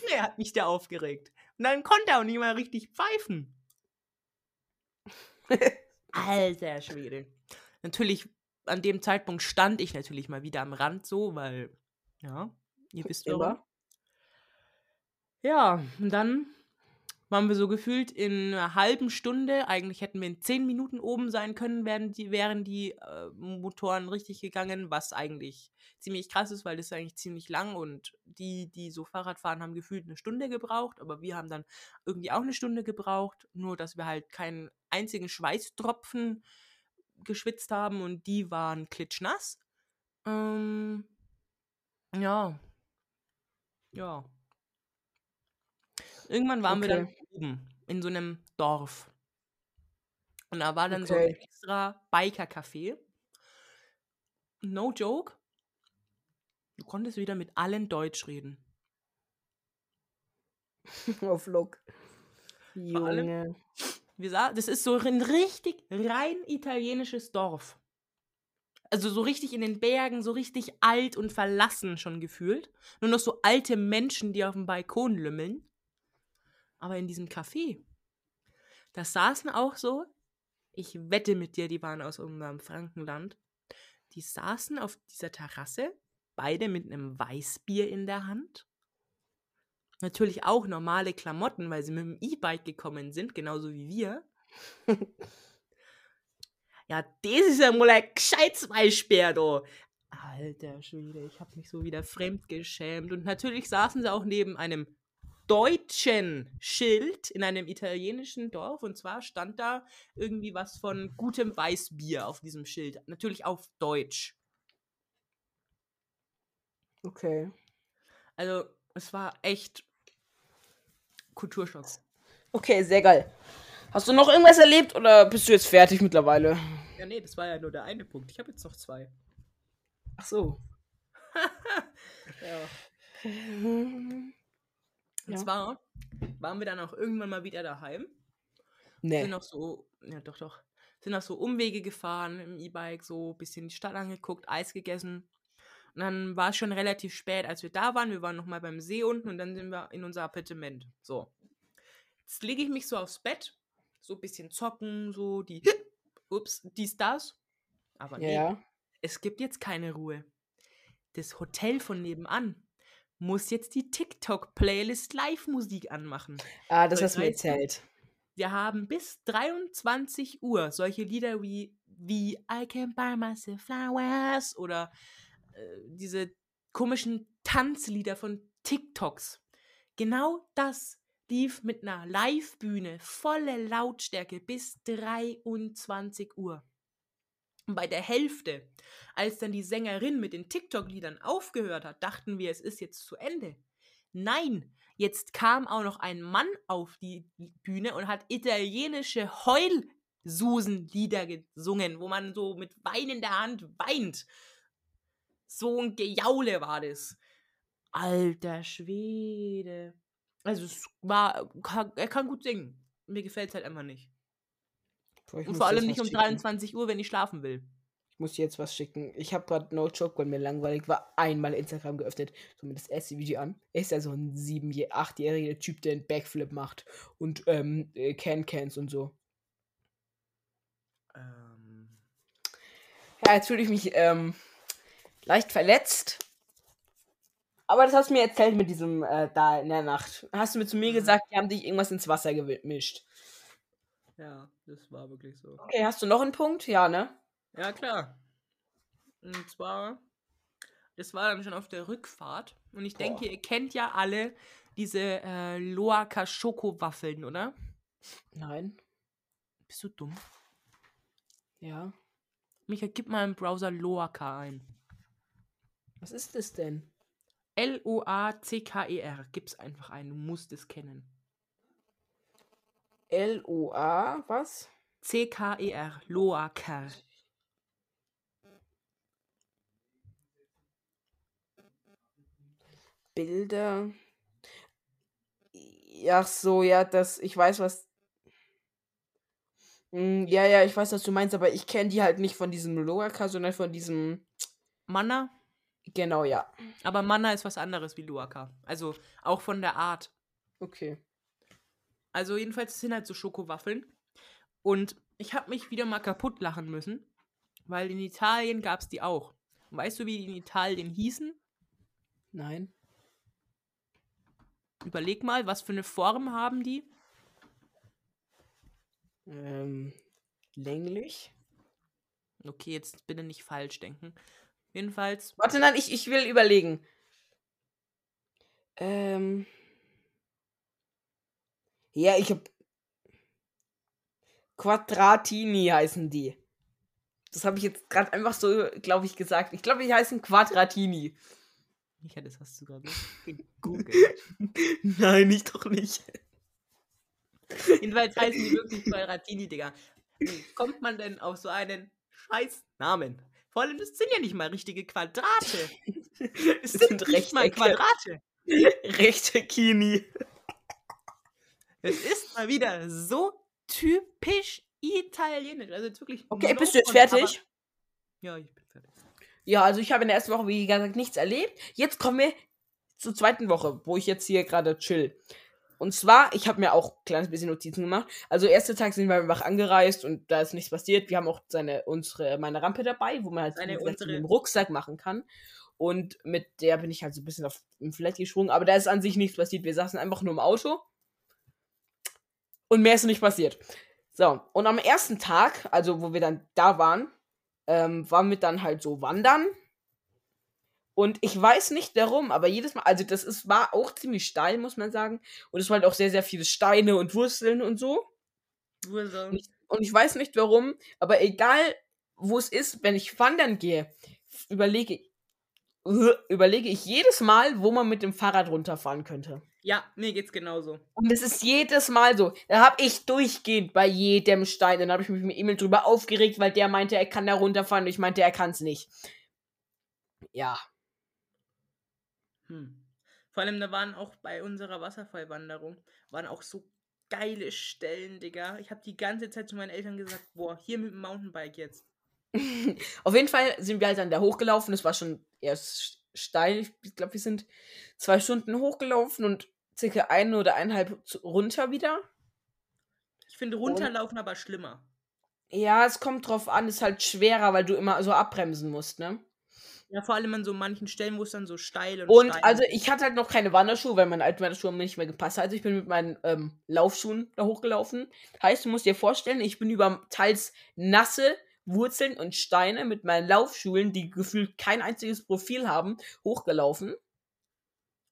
Er hat mich da aufgeregt. Und dann konnte er auch nicht mal richtig pfeifen. Alter Schwede. Natürlich, an dem Zeitpunkt stand ich natürlich mal wieder am Rand so, weil, ja, ihr wisst. Immer. Ja, und dann waren wir so gefühlt in einer halben Stunde, eigentlich hätten wir in zehn Minuten oben sein können, wären die, wären die äh, Motoren richtig gegangen, was eigentlich ziemlich krass ist, weil das ist eigentlich ziemlich lang und die, die so Fahrrad fahren, haben gefühlt eine Stunde gebraucht, aber wir haben dann irgendwie auch eine Stunde gebraucht, nur dass wir halt keinen einzigen Schweißtropfen geschwitzt haben und die waren klitschnass. Ähm, ja. Ja. Irgendwann waren wir dann Okay. Oben in so einem Dorf. Und da war dann so ein Okay. extra Biker-Café. No joke. Du konntest wieder mit allen Deutsch reden. *laughs* Auf Lock. Vor allem- Junge. Wir sah, das ist so ein richtig rein italienisches Dorf. Also so richtig in den Bergen, so richtig alt und verlassen schon gefühlt. Nur noch so alte Menschen, die auf dem Balkon lümmeln. Aber in diesem Café, da saßen auch so, ich wette mit dir, die waren aus unserem Frankenland. Die saßen auf dieser Terrasse, beide mit einem Weißbier in der Hand. Natürlich auch normale Klamotten, weil sie mit dem E-Bike gekommen sind, genauso wie wir. *laughs* ja, das ist ja mal ein gescheites Beispiel, du. Alter Schwede, ich habe mich so wieder fremdgeschämt. Und natürlich saßen sie auch neben einem deutschen Schild in einem italienischen Dorf. Und zwar stand da irgendwie was von gutem Weißbier auf diesem Schild. Natürlich auf Deutsch. Okay. Also, es war echt Kulturschock. Okay, sehr geil. Hast du noch irgendwas erlebt oder bist du jetzt fertig mittlerweile? Ja, nee, das war ja nur der eine Punkt. Ich habe jetzt noch zwei. Ach so. *laughs* Ja. Und Ja. zwar waren wir dann auch irgendwann mal wieder daheim. Sind Nee. noch so, ja doch, doch. Sind noch so Umwege gefahren im E-Bike, so ein bisschen die Stadt angeguckt, Eis gegessen. Und dann war es schon relativ spät, als wir da waren. Wir waren noch mal beim See unten und dann sind wir in unser Appartement. So. Jetzt lege ich mich so aufs Bett, so ein bisschen zocken, so die, *laughs* ups, dies, das. Aber nee, ja. es gibt jetzt keine Ruhe. Das Hotel von nebenan muss jetzt die TikTok-Playlist Live-Musik anmachen. Ah, das hast du mir erzählt. Wir haben bis 23 Uhr solche Lieder wie, wie I can buy myself flowers oder äh, diese komischen Tanzlieder von TikToks. Genau das lief mit einer Live-Bühne, volle Lautstärke bis 23 Uhr. Bei der Hälfte, als dann die Sängerin mit den TikTok-Liedern aufgehört hat, dachten wir, es ist jetzt zu Ende. Nein, jetzt kam auch noch ein Mann auf die Bühne und hat italienische Heulsusen-Lieder gesungen, wo man so mit Wein in der Hand weint. So ein Gejaule war das. Alter Schwede. Also es war, kann- er kann gut singen. Mir gefällt es halt einfach nicht. Boah, Und vor allem nicht um schicken. 23 Uhr, wenn ich schlafen will. Ich muss dir jetzt was schicken. Ich habe gerade No Joke, weil mir langweilig war, einmal Instagram geöffnet. So mir das erste Video an. Er ist ja so ein sieben, achtjähriger Typ, der einen Backflip macht. Und ähm, äh, Can-Cans und so. Ähm, Ah, jetzt fühle ich mich ähm, leicht verletzt. Aber das hast du mir erzählt mit diesem äh, da in der Nacht. Hast du mir zu mir Mhm. gesagt, die haben dich irgendwas ins Wasser gemischt. Ja, das war wirklich so. Okay, hast du noch einen Punkt? Ja, ne? Ja, klar. Und zwar, das war dann schon auf der Rückfahrt. Und ich denke, Boah. ihr kennt ja alle diese äh, Loaker Schokowaffeln, oder? Nein. Bist du dumm? Ja. Micha, gib mal im Browser Loaker ein. Was ist das denn? L-O-A-C-K-E-R. Gib's einfach ein, du musst es kennen. L-O-A, was? C-K-E-R. Loaker. Bilder. Ach so, ja, das, ich weiß, was. Hm, ja, ja, ich weiß, was du meinst, aber ich kenne die halt nicht von diesem Loaka, sondern von diesem. Manna? Genau, ja. Aber Manna ist was anderes wie Loaker. Also auch von der Art. Okay. Also jedenfalls sind halt so Schokowaffeln. Und ich habe mich wieder mal kaputt lachen müssen, weil in Italien gab es die auch. Und weißt du, wie die in Italien hießen? Nein. Überleg mal, was für eine Form haben die? Ähm, länglich. Okay, jetzt bitte nicht falsch denken. Jedenfalls, Warte, nein, ich, ich will überlegen. Ähm. Ja, ich hab. Quadratini heißen die. Das habe ich jetzt gerade einfach so, glaube ich, gesagt. Ich glaube, die heißen Quadratini. Micha, das hast du gerade *laughs* gegoogelt. Nein, ich doch nicht. Jedenfalls heißen die wirklich Quadratini, Digga. Wie kommt man denn auf so einen scheiß Namen? Vor allem, das sind ja nicht mal richtige Quadrate. *laughs* Es Das sind, sind nicht mal. Quadrate. *laughs* Rechte Kini. Es ist mal wieder so typisch italienisch. Also jetzt wirklich. Okay, bist du jetzt fertig? aber- Ja, ich bin fertig. Ja, also ich habe in der ersten Woche, wie gesagt, nichts erlebt. Jetzt kommen wir zur zweiten Woche, wo ich jetzt hier gerade chill. Und zwar, ich habe mir auch ein kleines bisschen Notizen gemacht. Also, erster Tag sind wir einfach angereist und da ist nichts passiert. Wir haben auch seine, unsere, meine Rampe dabei, wo man halt Seine, mit dem Rucksack machen kann. Und mit der bin ich halt so ein bisschen auf dem Flat gesprungen. Aber da ist an sich nichts passiert. Wir saßen einfach nur im Auto. Und mehr ist nicht passiert. So, und am ersten Tag, also wo wir dann da waren, ähm, waren wir dann halt so wandern. Und ich weiß nicht warum, aber jedes Mal, also das ist, war auch ziemlich steil, muss man sagen. Und es waren halt auch sehr, sehr viele Steine und Wurzeln und so. Wurzeln. Und ich weiß nicht warum, aber egal wo es ist, wenn ich wandern gehe, überlege, überlege ich jedes Mal, wo man mit dem Fahrrad runterfahren könnte. Ja, mir geht's genauso. Und es ist jedes Mal so. Da habe ich durchgehend bei jedem Stein. Dann habe ich mich mit Emil drüber aufgeregt, weil der meinte, er kann da runterfahren und ich meinte, er kann es nicht. Ja. Hm. Vor allem, da waren auch bei unserer Wasserfallwanderung, waren auch so geile Stellen, Digga. Ich habe die ganze Zeit zu meinen Eltern gesagt, boah, hier mit dem Mountainbike jetzt. *laughs* Auf jeden Fall sind wir halt dann da hochgelaufen. Es war schon erst steil. Ich glaube, wir sind zwei Stunden hochgelaufen und circa eine oder eineinhalb runter wieder. Ich finde runterlaufen aber schlimmer. Ja, es kommt drauf an, ist halt schwerer, weil du immer so abbremsen musst, ne? Ja, vor allem an so manchen Stellen, wo es dann so steil und Und steil also ich hatte halt noch keine Wanderschuhe, weil meine alten Wanderschuhe haben mir nicht mehr gepasst. Also ich bin mit meinen ähm, Laufschuhen da hochgelaufen. Heißt, du musst dir vorstellen, ich bin über teils nasse Wurzeln und Steine mit meinen Laufschuhen, die gefühlt kein einziges Profil haben, hochgelaufen.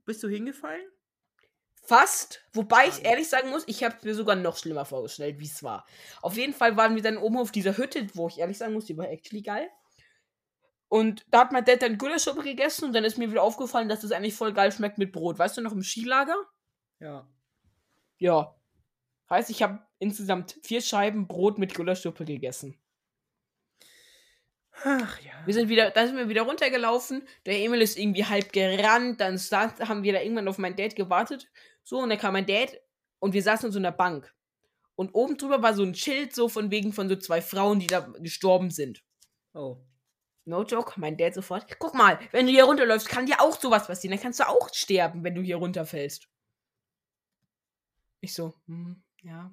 Bist du hingefallen? Fast. Wobei ich ehrlich sagen muss, ich habe mir sogar noch schlimmer vorgestellt, wie es war. Auf jeden Fall waren wir dann oben auf dieser Hütte, wo ich ehrlich sagen muss, die war actually geil. Und da hat mein Dad dann Gulaschsuppe gegessen und dann ist mir wieder aufgefallen, dass das eigentlich voll geil schmeckt mit Brot. Weißt du noch im Skilager? Ja. Ja. Heißt, ich habe insgesamt vier Scheiben Brot mit Gulaschsuppe gegessen. Ach ja. Wir sind wieder, dann sind wir wieder runtergelaufen. Der Emil ist irgendwie halb gerannt. Dann sa- haben wir da irgendwann auf meinen Dad gewartet. So, und dann kam mein Dad und wir saßen in so einer Bank. Und oben drüber war so ein Schild, so von wegen von so zwei Frauen, die da gestorben sind. Oh. No joke, mein Dad sofort. Guck mal, wenn du hier runterläufst, kann dir auch sowas passieren. Dann kannst du auch sterben, wenn du hier runterfällst. Ich so, hm, ja,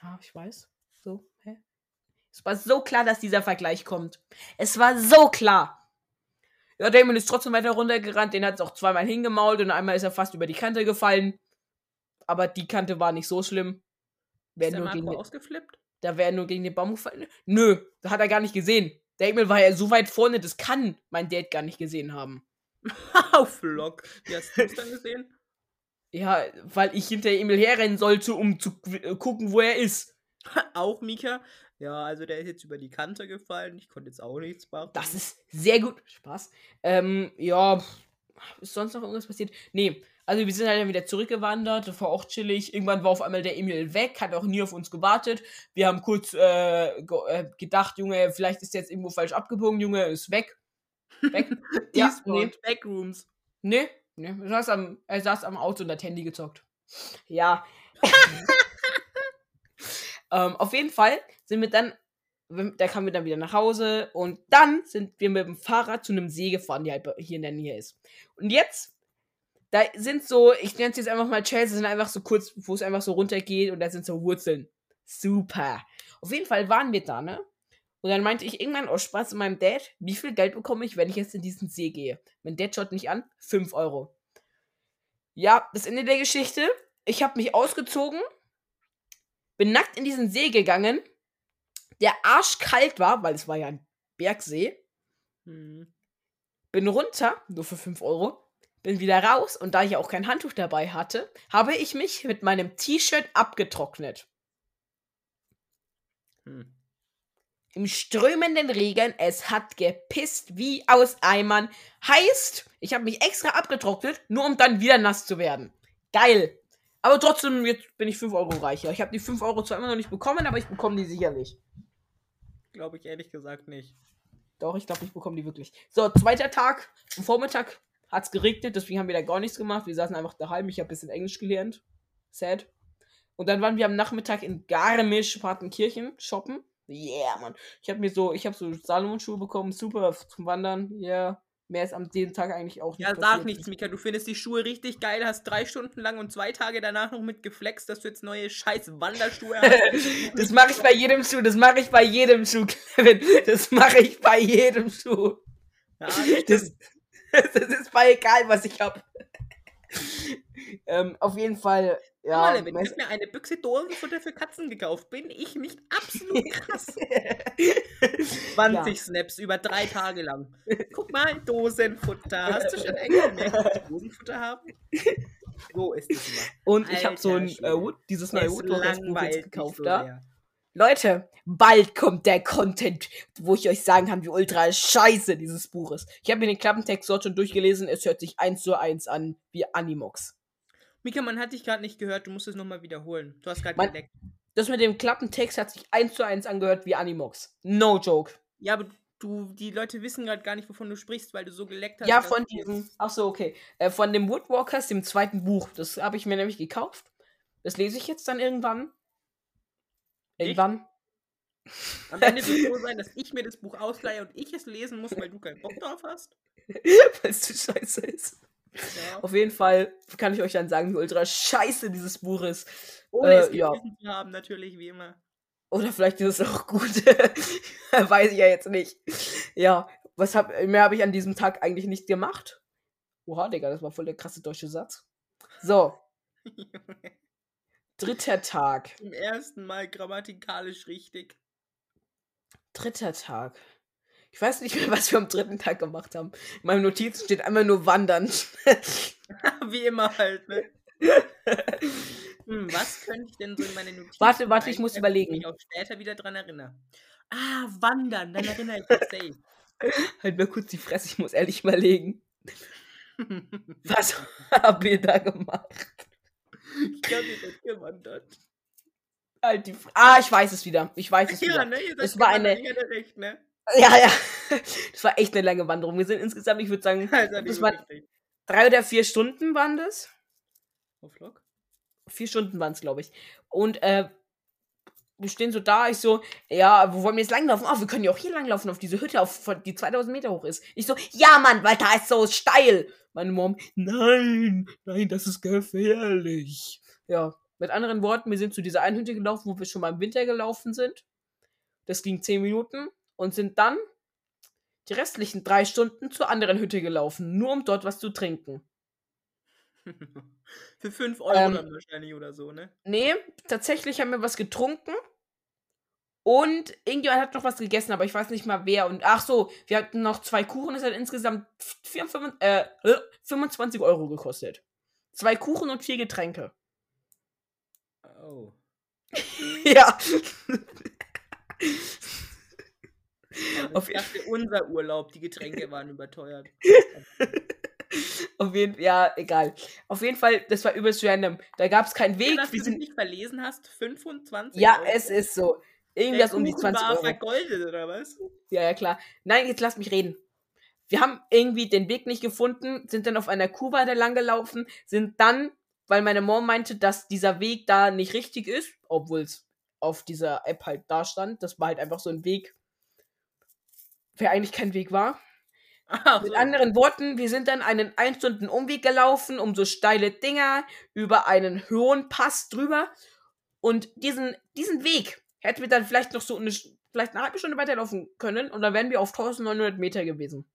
ja, ich weiß. So, hä? Es war so klar, dass dieser Vergleich kommt. Es war so klar. Ja, Damon ist trotzdem weiter runtergerannt, den hat es auch zweimal hingemault und einmal ist er fast über die Kante gefallen. Aber die Kante war nicht so schlimm. Wär Ist der Marco den, ausgeflippt? da wäre nur gegen den Baum gefallen. Nö, das hat er gar nicht gesehen. Damon war ja so weit vorne, das kann mein Dad gar nicht gesehen haben. *laughs* Auf Vlog. Wie hast du es dann gesehen? Ja, weil ich hinter Emil herrennen sollte, um zu äh, gucken, wo er ist. *laughs* auch Mika? Ja, also der ist jetzt über die Kante gefallen. Ich konnte jetzt auch nichts machen. Das ist sehr gut. Spaß. Ähm, ja, ist sonst noch irgendwas passiert? Nee, also wir sind halt dann wieder zurückgewandert, das war auch chillig. Irgendwann war auf einmal der Emil weg, hat auch nie auf uns gewartet. Wir haben kurz äh, ge äh, gedacht, Junge, vielleicht ist der jetzt irgendwo falsch abgebogen, Junge, ist weg. Weg. *laughs* ja, nee, Backrooms. nee, nee. Er, saß am, er saß am Auto und hat Handy gezockt. Ja. *laughs* ähm, auf jeden Fall sind wir dann, da kamen wir dann wieder nach Hause und dann sind wir mit dem Fahrrad zu einem See gefahren, der halt hier in der Nähe ist. Und jetzt, da sind so, ich nenne es jetzt einfach mal das sind einfach so kurz, wo es einfach so runtergeht und da sind so Wurzeln. Super. Auf jeden Fall waren wir da, ne? Und dann meinte ich irgendwann aus Spaß zu meinem Dad, wie viel Geld bekomme ich, wenn ich jetzt in diesen See gehe? Mein Dad schaut mich an, 5 Euro. Ja, das Ende der Geschichte. Ich habe mich ausgezogen, bin nackt in diesen See gegangen, der arschkalt war, weil es war ja ein Bergsee. Hm. Bin runter, nur für 5 Euro, bin wieder raus und da ich auch kein Handtuch dabei hatte, habe ich mich mit meinem T-Shirt abgetrocknet. Hm. Im strömenden Regen, es hat gepisst wie aus Eimern. Heißt, ich habe mich extra abgetrocknet, nur um dann wieder nass zu werden. Geil. Aber trotzdem, jetzt bin ich 5 Euro reicher. Ich habe die 5 Euro zwar immer noch nicht bekommen, aber ich bekomme die sicherlich. Glaube ich ehrlich gesagt nicht. Doch, ich glaube, ich bekomme die wirklich. So, zweiter Tag. Am Vormittag hat es geregnet, deswegen haben wir da gar nichts gemacht. Wir saßen einfach daheim. Ich habe ein bisschen Englisch gelernt. Sad. Und dann waren wir am Nachmittag in Garmisch-Partenkirchen shoppen. Yeah, Mann. Ich habe mir so, ich habe so Salomon-Schuhe bekommen. Super zum Wandern. Ja. Yeah. Mehr ist am dem Tag eigentlich auch Ja, sag nichts, Mika. Du findest die Schuhe richtig geil, hast drei Stunden lang und zwei Tage danach noch mit geflext, dass du jetzt neue scheiß Wanderschuhe hast. *laughs* das mache ich bei jedem Schuh. Das mache ich bei jedem Schuh, Kevin. Das mache ich bei jedem Schuh. Ja, Das, das *laughs* ist bei egal, was ich habe. ähm, auf jeden Fall, ja. Mal, wenn ich mir eine Büchse Dosenfutter für Katzen gekauft. Bin ich nicht absolut *laughs* krass? *laughs* 20 Snaps über drei Tage lang. Guck mal, Dosenfutter. Hast du schon eigentlich gemerkt, Dosenfutter haben? So ist es immer. Und ich habe so ein Alter äh, Wood, dieses neue Es Woodwalkers Buch langweilt jetzt mich gekauft. so da. sehr. Leute, bald kommt der Content, wo ich euch sagen kann, wie ultra scheiße dieses Buch ist. Ich habe mir den Klappentext dort schon durchgelesen. Es hört sich eins zu eins an wie Animox. Mika, man hat dich gerade nicht gehört. Du musst es nochmal wiederholen. Du hast gerade geleckt. Das mit dem Klappentext hat sich eins zu eins angehört wie Animox. No joke. Ja, aber du, die Leute wissen gerade gar nicht, wovon du sprichst, weil du so geleckt hast. Ja, von diesem. Ach so, okay. Äh, von dem Woodwalkers, dem zweiten Buch. Das habe ich mir nämlich gekauft. Das lese ich jetzt dann irgendwann. Irgendwann. Am Ende wird es so sein, dass ich mir das Buch ausleihe und ich es lesen muss, weil du keinen Bock drauf hast. *laughs* Weil es zu scheiße ist. Ja. Auf jeden Fall kann ich euch dann sagen, wie ultra scheiße dieses Buch ist. Ohne Äh, es ja. zu haben, natürlich, wie immer. Oder vielleicht ist es auch gut. *laughs* Weiß ich ja jetzt nicht. Ja, was hab, mehr habe ich an diesem Tag eigentlich nicht gemacht. Oha, Digga, das war voll der krasse deutsche Satz. So, *laughs* dritter Tag. Zum ersten Mal grammatikalisch richtig. Dritter Tag. Ich weiß nicht mehr, *laughs* was wir am dritten Tag gemacht haben. In meinem Notiz steht einmal nur wandern. *laughs* wie immer halt, ne? *laughs* Hm, was könnte ich denn so in meine Notizen Warte, warte, ich muss überlegen. Ich auch später wieder dran erinnere. Ah, wandern, dann erinnere ich mich safe. halt mal kurz die Fresse, ich muss ehrlich überlegen. Was haben wir da gemacht? Ich glaube, ihr seid gewandert. Halt die Fr ah, ich weiß es wieder. Ich weiß es Ja, wieder. ne? Ihr seid Es war eine- recht, ne? Ja, ja. *laughs* Das war echt eine lange Wanderung. Wir sind insgesamt, ich würde sagen, *laughs* Also, das die war wirklich recht. drei oder vier Stunden waren das. Auf Lock? Vier Stunden waren es, glaube ich. Und äh, wir stehen so da, ich so, ja, wo wollen wir jetzt langlaufen? Oh, wir können ja auch hier langlaufen, auf diese Hütte, auf, die 2000 Meter hoch ist. Ich so, ja, Mann, weil da ist so steil. Meine Mom, nein, nein, das ist gefährlich. Ja, mit anderen Worten, wir sind zu dieser einen Hütte gelaufen, wo wir schon mal im Winter gelaufen sind. Das ging zehn Minuten und sind dann die restlichen drei Stunden zur anderen Hütte gelaufen, nur um dort was zu trinken. *laughs* Für 5 Euro Ähm, dann wahrscheinlich oder so, ne? Nee, tatsächlich haben wir was getrunken. Und irgendjemand hat noch was gegessen, aber ich weiß nicht mal wer. Und ach so, wir hatten noch zwei Kuchen. Das hat insgesamt 4, 5, äh, 25 Euro gekostet. Zwei Kuchen und vier Getränke. Oh. *laughs* ja. Also Auf ich dachte, unser Urlaub, die Getränke waren überteuert. Auf jeden Fall, ja, egal. Auf jeden Fall, das war übelst random. Da gab es keinen Ja, Weg. dass Wir du sind, nicht verlesen hast, 25 ja, Euro. es ist so. Irgendwas Der um die Kuchen 20 war Euro. vergoldet, oder was? Ja, ja, klar. Nein, jetzt lass mich reden. Wir haben irgendwie den Weg nicht gefunden, sind dann auf einer Kuh weiter lang gelaufen, sind dann, weil meine Mom meinte, dass dieser Weg da nicht richtig ist, obwohl es auf dieser App halt da stand. Das war halt einfach so ein Weg, der eigentlich kein Weg war. Ach Mit so. anderen Worten, wir sind dann einen 1 Stunden Umweg gelaufen, um so steile Dinger, über einen hohen Pass drüber. Und diesen, diesen Weg hätten wir dann vielleicht noch so eine, vielleicht eine halbe Stunde weiterlaufen können und dann wären wir auf 1900 Meter gewesen.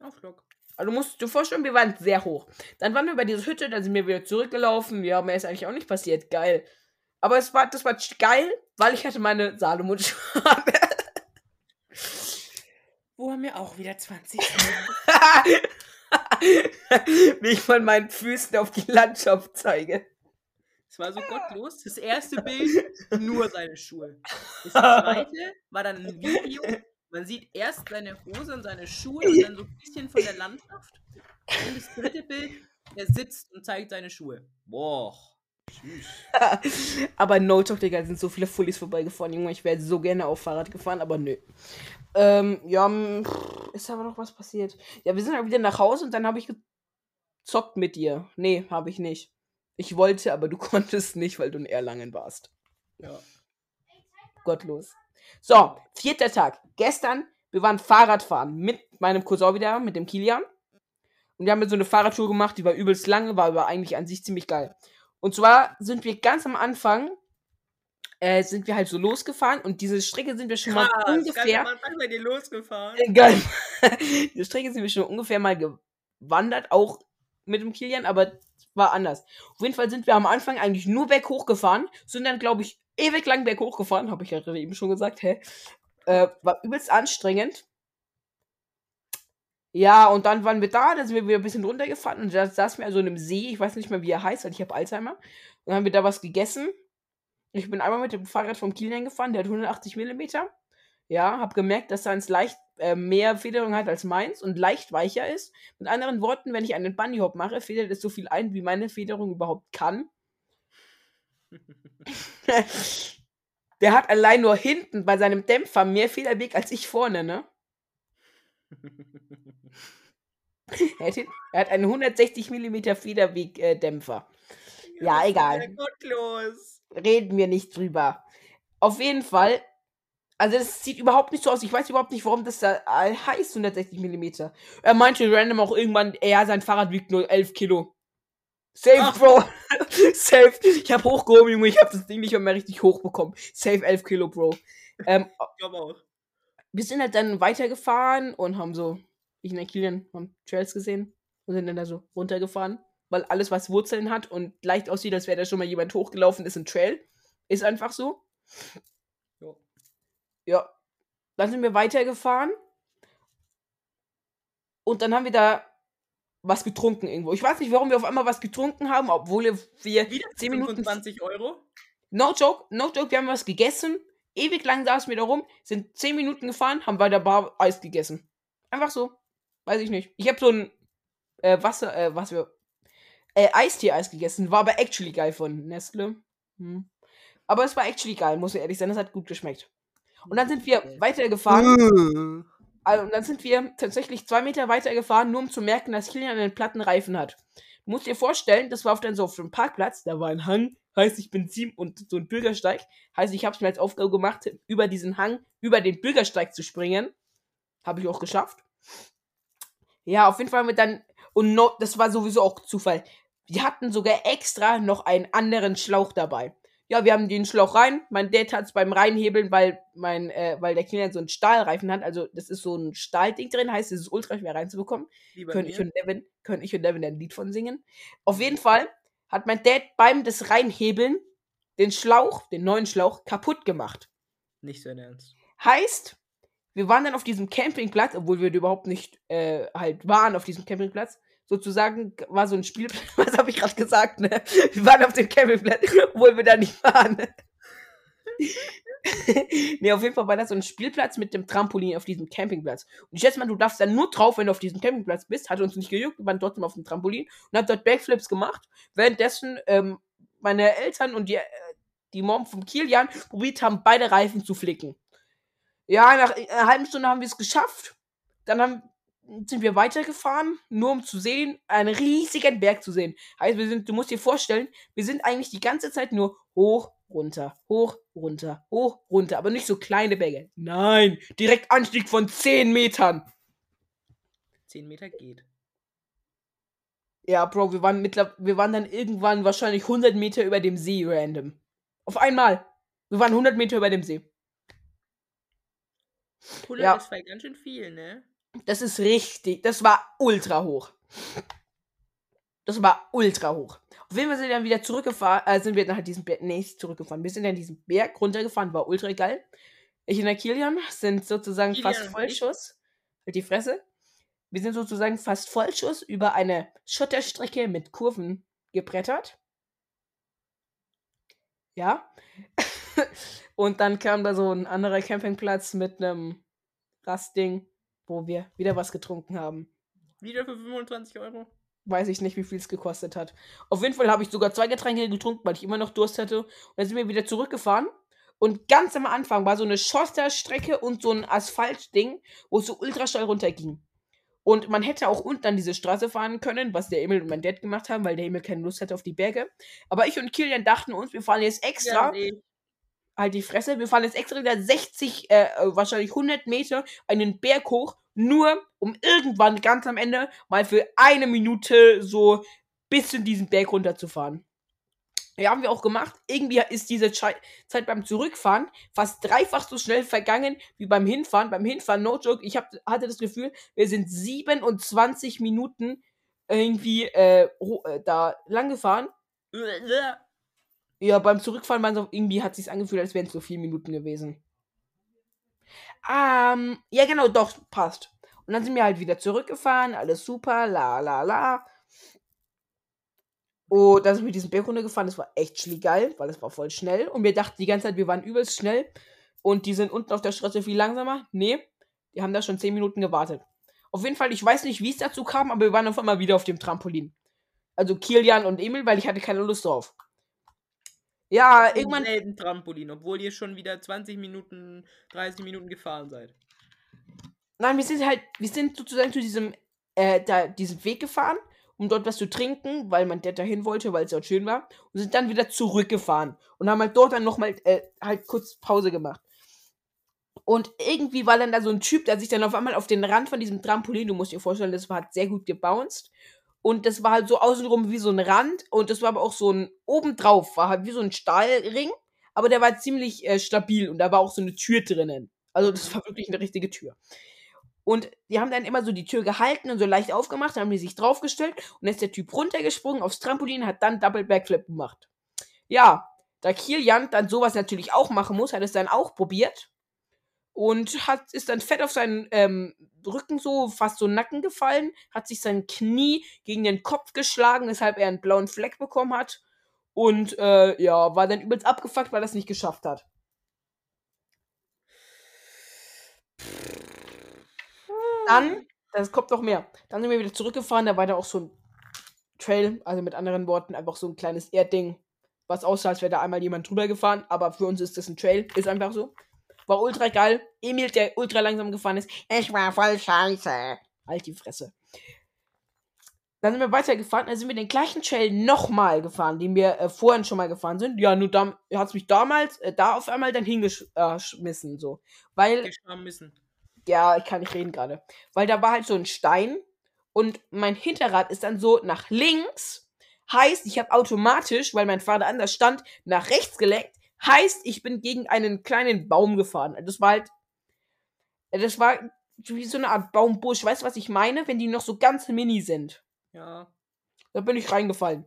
Auf Lock. Also du musst dir vorstellen, wir waren sehr hoch. Dann waren wir bei dieser Hütte, dann sind wir wieder zurückgelaufen. Ja, mehr ist eigentlich auch nicht passiert. Geil. Aber es war, das war geil, weil ich hatte meine salomon *laughs* Wo haben wir auch wieder 20 Euro. *laughs* Wie ich von meinen Füßen auf die Landschaft zeige. Es war so gottlos. Das erste Bild, nur seine Schuhe. Das zweite war dann ein Video. Man sieht erst seine Hose und seine Schuhe und dann so ein bisschen von der Landschaft. Und das dritte Bild, er sitzt und zeigt seine Schuhe. Boah. Tschüss. aber no talk, Digga, sind so viele Fullies vorbeigefahren, Junge. Ich wäre so gerne auf Fahrrad gefahren, aber nö. Ähm, ja, ist aber noch was passiert. Ja, wir sind halt wieder nach Hause und dann habe ich gezockt mit dir. Nee, habe ich nicht. Ich wollte, aber du *laughs* konntest nicht, weil du in Erlangen warst. Ja. Gottlos. So, vierter Tag. Gestern, wir waren Fahrradfahren mit meinem Cousin wieder, mit dem Kilian. Und wir haben so eine Fahrradtour gemacht, die war übelst lange, war aber eigentlich an sich ziemlich geil. Und zwar sind wir ganz am Anfang, äh, sind wir halt so losgefahren und diese Strecke sind wir schon mal Krass, ungefähr. Ganz am Anfang dir losgefahren. Geil. *laughs* diese Strecke sind wir schon ungefähr mal gewandert, auch mit dem Kilian, aber war anders. Auf jeden Fall sind wir am Anfang eigentlich nur berghoch gefahren, sind dann, glaube ich, ewig lang berghoch gefahren, habe ich ja eben schon gesagt, hä? Äh, war übelst anstrengend. Ja, und dann waren wir da, dann sind wir wieder ein bisschen runtergefahren und da saßen wir also in einem See, ich weiß nicht mehr, wie er heißt, weil ich habe Alzheimer. Und dann haben wir da was gegessen. Ich bin einmal mit dem Fahrrad vom Kilian gefahren, der hat 180 Millimeter. Ja, habe gemerkt, dass seins leicht äh, mehr Federung hat als meins und leicht weicher ist. Mit anderen Worten, wenn ich einen Bunny Hop mache, federt es so viel ein, wie meine Federung überhaupt kann. *laughs* Der hat allein nur hinten bei seinem Dämpfer mehr Federweg als ich vorne, ne? *laughs* Er hat, er einen 160 mm Federweg-Dämpfer. Ja, ist egal. ja gottlos. Reden wir nicht drüber. Auf jeden Fall. Also, das sieht überhaupt nicht so aus. Ich weiß überhaupt nicht, warum das da heißt 160 mm. Er meinte random auch irgendwann, ja, sein Fahrrad wiegt nur 11 Kilo. Safe, Ach. Bro. *laughs* Safe. Ich habe hochgehoben, Junge. Ich habe das Ding nicht mehr richtig hochbekommen. Safe 11 Kilo, Bro. Ähm, *laughs* Ich auch. wir sind halt dann weitergefahren und haben so, ich und der Kilian haben Trails gesehen und sind dann da so runtergefahren, weil alles, was Wurzeln hat und leicht aussieht, als wäre da schon mal jemand hochgelaufen, ist ein Trail. Ist einfach so. Ja. Dann sind wir weitergefahren und dann haben wir da was getrunken irgendwo. Ich weiß nicht, warum wir auf einmal was getrunken haben, obwohl wir Wieder 10 Minuten 25 Euro. No joke, no joke, wir haben was gegessen. Ewig lang saßen wir da rum, sind 10 Minuten gefahren, haben bei der Bar Eis gegessen. Einfach so. Weiß ich nicht. Ich habe so ein äh, Wasser, äh, was wir. Äh, Eistee-Eis gegessen. War aber actually geil von Nestle. Hm. Aber es war actually geil, muss ich ehrlich sein. Es hat gut geschmeckt. Und dann sind wir weitergefahren. Also, und dann sind wir tatsächlich zwei Meter weiter gefahren, nur um zu merken, dass Kilian einen platten Reifen hat. Du musst dir vorstellen, das war auf dann so auf dem Parkplatz, da war ein Hang, heißt ich bin sieben und so ein Bürgersteig. Heißt, ich habe es mir als Aufgabe gemacht, über diesen Hang, über den Bürgersteig zu springen. Habe ich auch geschafft. Ja, auf jeden Fall haben wir dann, und no, das war sowieso auch Zufall. Wir hatten sogar extra noch einen anderen Schlauch dabei. Ja, wir haben den Schlauch rein. Mein Dad hat es beim Reinhebeln, weil mein, äh, weil der Kilian so einen Stahlreifen hat. Also das ist so ein Stahlding drin, heißt, es ist ultra schwer reinzubekommen. Können ich, und Devin, können ich und Devin ein Lied von singen. Auf jeden Fall hat mein Dad beim das Reinhebeln den Schlauch, den neuen Schlauch, kaputt gemacht. Nicht so ernst. Heißt, wir waren dann auf diesem Campingplatz, obwohl wir überhaupt nicht äh, halt waren auf diesem Campingplatz. Sozusagen war so ein Spielplatz. *laughs* Was habe ich gerade gesagt, ne? Wir waren auf dem Campingplatz, *laughs* obwohl wir da nicht waren. *laughs* ne, auf jeden Fall war das so ein Spielplatz mit dem Trampolin auf diesem Campingplatz. Und ich schätze mal, du darfst dann nur drauf, wenn du auf diesem Campingplatz bist. Hat uns nicht gejuckt, wir waren trotzdem auf dem Trampolin und haben dort Backflips gemacht. Währenddessen ähm, meine Eltern und die, äh, die Mom vom Kilian probiert haben, beide Reifen zu flicken. Ja, nach einer halben Stunde haben wir es geschafft. Dann haben, sind wir weitergefahren, nur um zu sehen, einen riesigen Berg zu sehen. Heißt, wir sind, du musst dir vorstellen, wir sind eigentlich die ganze Zeit nur hoch, runter, hoch, runter, hoch, runter. Aber nicht so kleine Berge. Nein, direkt Anstieg von 10 Metern. 10 Meter geht. Ja, Bro, wir waren, mittler wir waren dann irgendwann wahrscheinlich 100 Meter über dem See random. Auf einmal. Wir waren 100 Meter über dem See. 100 Ja. ist voll ganz schön viel, ne? Das ist richtig. Das war ultra hoch. Das war ultra hoch. Auf jeden Fall sind wir dann wieder zurückgefahren, äh, sind wir dann halt diesen Berg, nee, nicht zurückgefahren. Wir sind dann diesen Berg runtergefahren, war ultra geil. Ich und der Kilian sind sozusagen Kilian fast Vollschuss. Halt die Fresse. Wir sind sozusagen fast Vollschuss über eine Schotterstrecke mit Kurven gebrettert. Ja. *laughs* und dann kam da so ein anderer Campingplatz mit einem Rastding, wo wir wieder was getrunken haben. Wieder für 25 Euro. Weiß ich nicht, wie viel es gekostet hat. Auf jeden Fall habe ich sogar zwei Getränke getrunken, weil ich immer noch Durst hatte. Und dann sind wir wieder zurückgefahren. Und ganz am Anfang war so eine Schotterstrecke und so ein Asphaltding, wo es so ultra steil runterging. Und man hätte auch unten an diese Straße fahren können, was der Emil und mein Dad gemacht haben, weil der Emil keine Lust hatte auf die Berge. Aber ich und Kilian dachten uns, wir fahren jetzt extra nee. halt die Fresse. Wir fahren jetzt extra wieder 60, äh, äh, wahrscheinlich 100 Meter einen Berg hoch, nur um irgendwann ganz am Ende mal für eine Minute so bis in diesen Berg runterzufahren. Ja, haben wir auch gemacht. Irgendwie ist diese Zeit beim Zurückfahren fast dreifach so schnell vergangen wie beim Hinfahren. Beim Hinfahren, no joke, ich hab, hatte das Gefühl, wir sind 27 Minuten irgendwie äh, äh, da lang gefahren. Ja, beim Zurückfahren irgendwie hat sich's angefühlt, als wären es so vier Minuten gewesen. Ähm, ja, genau, doch, passt. Und dann sind wir halt wieder zurückgefahren, alles super, la la la. Und dann sind wir diesen Berg runtergefahren, das war echt geil, weil es war voll schnell. Und wir dachten die ganze Zeit, wir waren übelst schnell. Und die sind unten auf der Straße viel langsamer. Nee, die haben da schon zehn Minuten gewartet. Auf jeden Fall, ich weiß nicht, wie es dazu kam, aber wir waren auf einmal wieder auf dem Trampolin. Also Kilian und Emil, weil ich hatte keine Lust drauf. Ja, irgendwann. Selten Trampolin, obwohl ihr schon wieder 20 Minuten, 30 Minuten gefahren seid. Nein, wir sind halt, wir sind sozusagen zu diesem, äh, da, diesem Weg gefahren, um dort was zu trinken, weil mein Dad dahin wollte, weil es dort schön war. Und sind dann wieder zurückgefahren. Und haben halt dort dann nochmal, äh, halt kurz Pause gemacht. Und irgendwie war dann da so ein Typ, der sich dann auf einmal auf den Rand von diesem Trampolin, du musst dir vorstellen, das war halt sehr gut gebounced. Und das war halt so außenrum wie so ein Rand. Und das war aber auch so ein, obendrauf war halt wie so ein Stahlring. Aber der war ziemlich äh, stabil und da war auch so eine Tür drinnen. Also das war wirklich eine richtige Tür. Und die haben dann immer so die Tür gehalten und so leicht aufgemacht, haben die sich draufgestellt und dann ist der Typ runtergesprungen aufs Trampolin, hat dann Double Backflip gemacht. Ja, da Kilian dann sowas natürlich auch machen muss, hat es dann auch probiert und hat ist dann fett auf seinen ähm, Rücken so fast so Nacken gefallen, hat sich sein Knie gegen den Kopf geschlagen, weshalb er einen blauen Fleck bekommen hat und äh, ja war dann übelst abgefuckt, weil er es nicht geschafft hat. Dann, das kommt noch mehr. Dann sind wir wieder zurückgefahren, da war da auch so ein Trail, also mit anderen Worten einfach so ein kleines Erdding, was aussah, als wäre da einmal jemand drüber gefahren, aber für uns ist das ein Trail, ist einfach so. War ultra geil. Emil, der ultra langsam gefahren ist, ich war voll scheiße. Halt die Fresse. Dann sind wir weitergefahren, dann sind wir den gleichen Trail nochmal gefahren, den wir äh, vorhin schon mal gefahren sind. Ja, nur da hat es mich damals, äh, da auf einmal dann hingeschmissen, so. Weil Geschwommen müssen. ja, ich kann nicht reden gerade. Weil da war halt so ein Stein und mein Hinterrad ist dann so nach links Heißt, ich habe automatisch, weil mein Vater anders stand, nach rechts gelenkt. Heißt, ich bin gegen einen kleinen Baum gefahren. Das war halt. Das war wie so eine Art Baumbusch. Weißt du, was ich meine? Wenn die noch so ganz mini sind. Ja. Da bin ich reingefallen.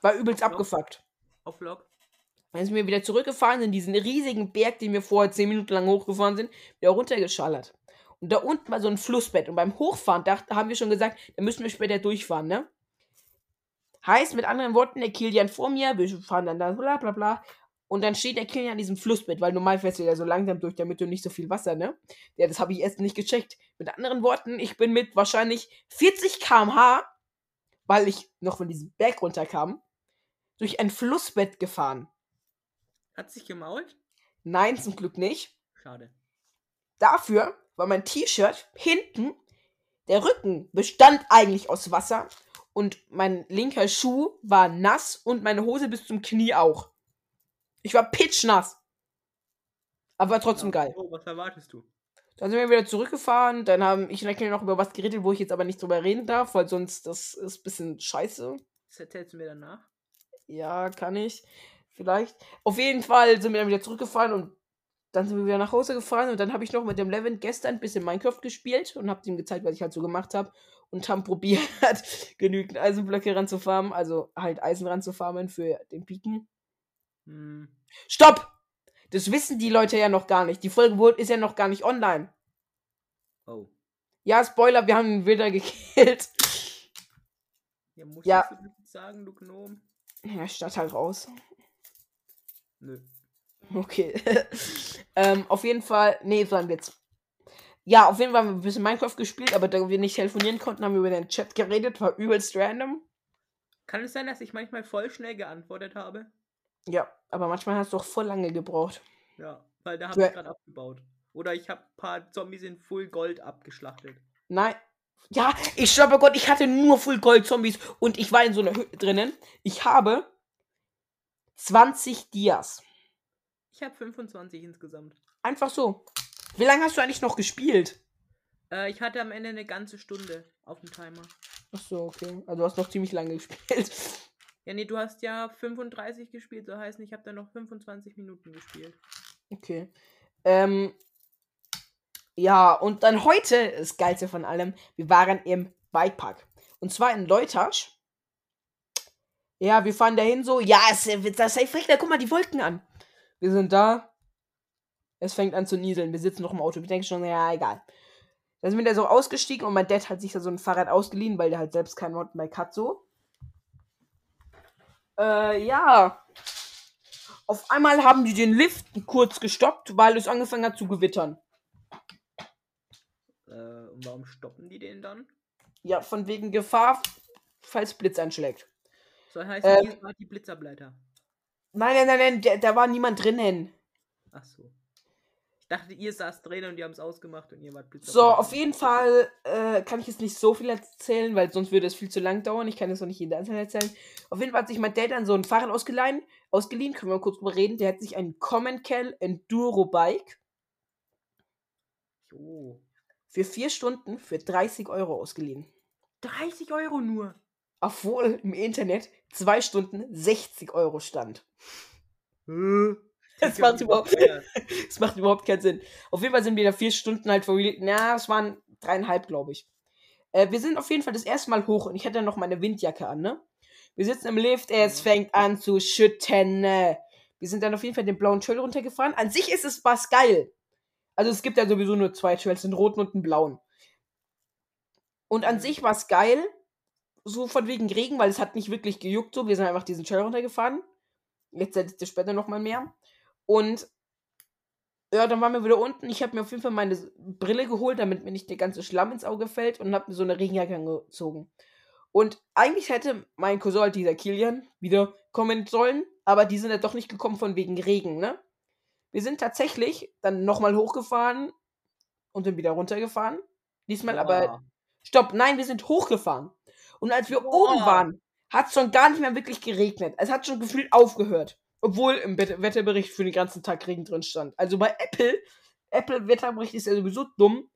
War übelst Auf abgefuckt. Auf Vlog. Dann sind wir wieder zurückgefahren in diesen riesigen Berg, den wir vorher 10 Minuten lang hochgefahren sind, wieder runtergeschallert. Und da unten war so ein Flussbett. Und beim Hochfahren dacht, haben wir schon gesagt, da müssen wir später durchfahren, ne? Heißt mit anderen Worten, der Kilian vor mir, wir fahren dann da, bla bla bla. Und dann steht der Kilian an diesem Flussbett, weil normal fährst du ja so langsam durch, damit du nicht so viel Wasser, ne? Ja, das habe ich erst nicht gecheckt. Mit anderen Worten, ich bin mit wahrscheinlich 40 km/h, weil ich noch von diesem Berg runterkam, durch ein Flussbett gefahren. Hat sich gemault? Nein, zum Glück nicht. Schade. Dafür war mein T-Shirt hinten, der Rücken bestand eigentlich aus Wasser und mein linker Schuh war nass und meine Hose bis zum Knie auch. Ich war pitchnass. Aber war trotzdem geil. Oh, was erwartest du? Dann sind wir wieder zurückgefahren. Dann haben ich und noch über was geredet, wo ich jetzt aber nicht drüber reden darf, weil sonst das ist ein bisschen scheiße. Das erzählst du mir danach. Ja, kann ich. Vielleicht. Auf jeden Fall sind wir dann wieder zurückgefahren und dann sind wir wieder nach Hause gefahren und dann habe ich noch mit dem Levin gestern ein bisschen Minecraft gespielt und habe ihm gezeigt, was ich halt so gemacht habe und haben *laughs* probiert, genügend Eisenblöcke ranzufarmen, also halt Eisen ranzufarmen für den Piken. Hm. Stopp! Das wissen die Leute ja noch gar nicht. Die Folge ist ja noch gar nicht online. Oh. Ja, Spoiler, wir haben ihn wieder gekillt. Ja, musst Ja. das jetzt sagen, du Gnom? Ja, statt halt raus. Nö. Okay. *laughs* ähm, auf jeden Fall. Nee, so ein Witz. Ja, auf jeden Fall haben wir ein bisschen Minecraft gespielt, aber da wir nicht telefonieren konnten, haben wir über den Chat geredet. War übelst random. Kann es sein, dass ich manchmal voll schnell geantwortet habe? Ja, aber manchmal hast du auch voll lange gebraucht. Ja, weil da habe ich gerade abgebaut. Oder ich habe ein paar Zombies in Full Gold abgeschlachtet. Nein. Ja, ich schwör bei Gott, ich hatte nur Full Gold Zombies und ich war in so einer Hütte drinnen. Ich habe 20 Dias. Ich habe 25 insgesamt. Einfach so. Wie lange hast du eigentlich noch gespielt? Äh, ich hatte am Ende eine ganze Stunde auf dem Timer. Ach so, okay. Also du hast noch ziemlich lange *laughs* gespielt. Ja, nee, du hast ja 35 gespielt, so heißt, ich habe dann noch 25 Minuten gespielt. Okay. Ähm, ja, und dann heute, das Geilste von allem, wir waren im Bikepark. Und zwar in Leutasch. Ja, wir fahren dahin so, ja, es wird das safe regnen, guck mal die Wolken an. Wir sind da. Es fängt an zu nieseln. Wir sitzen noch im Auto. Wir denken schon, ja, egal. Dann sind wir da so ausgestiegen und mein Dad hat sich da so ein Fahrrad ausgeliehen, weil der halt selbst kein Mountainbike hat, so. Äh, ja. Auf einmal haben die den Lift kurz gestoppt, weil es angefangen hat zu gewittern. Äh, und warum stoppen die den dann? Ja, von wegen Gefahr, falls Blitz einschlägt. So heißt, Ähm. die Blitzableiter. Nein, nein, nein, nein, da, da war niemand drinnen. Ach so. Dachte, ihr saßt drin und die haben es ausgemacht und ihr wart Blitzableiter. So, auf jeden Fall äh, kann ich jetzt nicht so viel erzählen, weil sonst würde es viel zu lang dauern. Ich kann jetzt noch nicht jeden Einzelnen erzählen. Auf jeden Fall hat sich mein Dad dann so ein Fahrrad ausgeliehen. Ausgeliehen, können wir mal kurz drüber reden. Der hat sich ein Common Cal Enduro Bike Jo. für vier Stunden für 30 Euro ausgeliehen. 30 Euro nur. Obwohl im Internet zwei Stunden 60 Euro stand. Das *laughs* Hab macht überhaupt, *laughs* macht überhaupt keinen Sinn. Auf jeden Fall sind wir da vier Stunden halt vor. Na, es waren dreieinhalb, glaube ich. Äh, wir sind auf jeden Fall das erste Mal hoch und ich hatte noch meine Windjacke an, ne? Wir sitzen im Lift, es Ja. fängt an zu schütten. Wir sind dann auf jeden Fall den blauen Trail runtergefahren. An sich ist es was geil. Also es gibt ja sowieso nur zwei Trails, einen roten und einen blauen. Und an Mhm. sich war es geil. So von wegen Regen, weil es hat nicht wirklich gejuckt so. Wir sind einfach diesen Trail runtergefahren. Jetzt seid ihr später nochmal mehr. Und ja, dann waren wir wieder unten. Ich habe mir auf jeden Fall meine Brille geholt, damit mir nicht der ganze Schlamm ins Auge fällt und habe mir so eine Regenjacke angezogen. Und eigentlich hätte mein Cousin, halt dieser Kilian, wieder kommen sollen, aber die sind ja doch nicht gekommen von wegen Regen, ne? Wir sind tatsächlich dann nochmal hochgefahren und dann wieder runtergefahren. Diesmal aber Boah. Stopp, nein, wir sind hochgefahren. Und als wir Boah. oben waren, hat es schon gar nicht mehr wirklich geregnet. Es hat schon gefühlt aufgehört. Obwohl im Wetterbericht für den ganzen Tag Regen drin stand. Also bei Apple, Apple Wetterbericht ist ja sowieso dumm.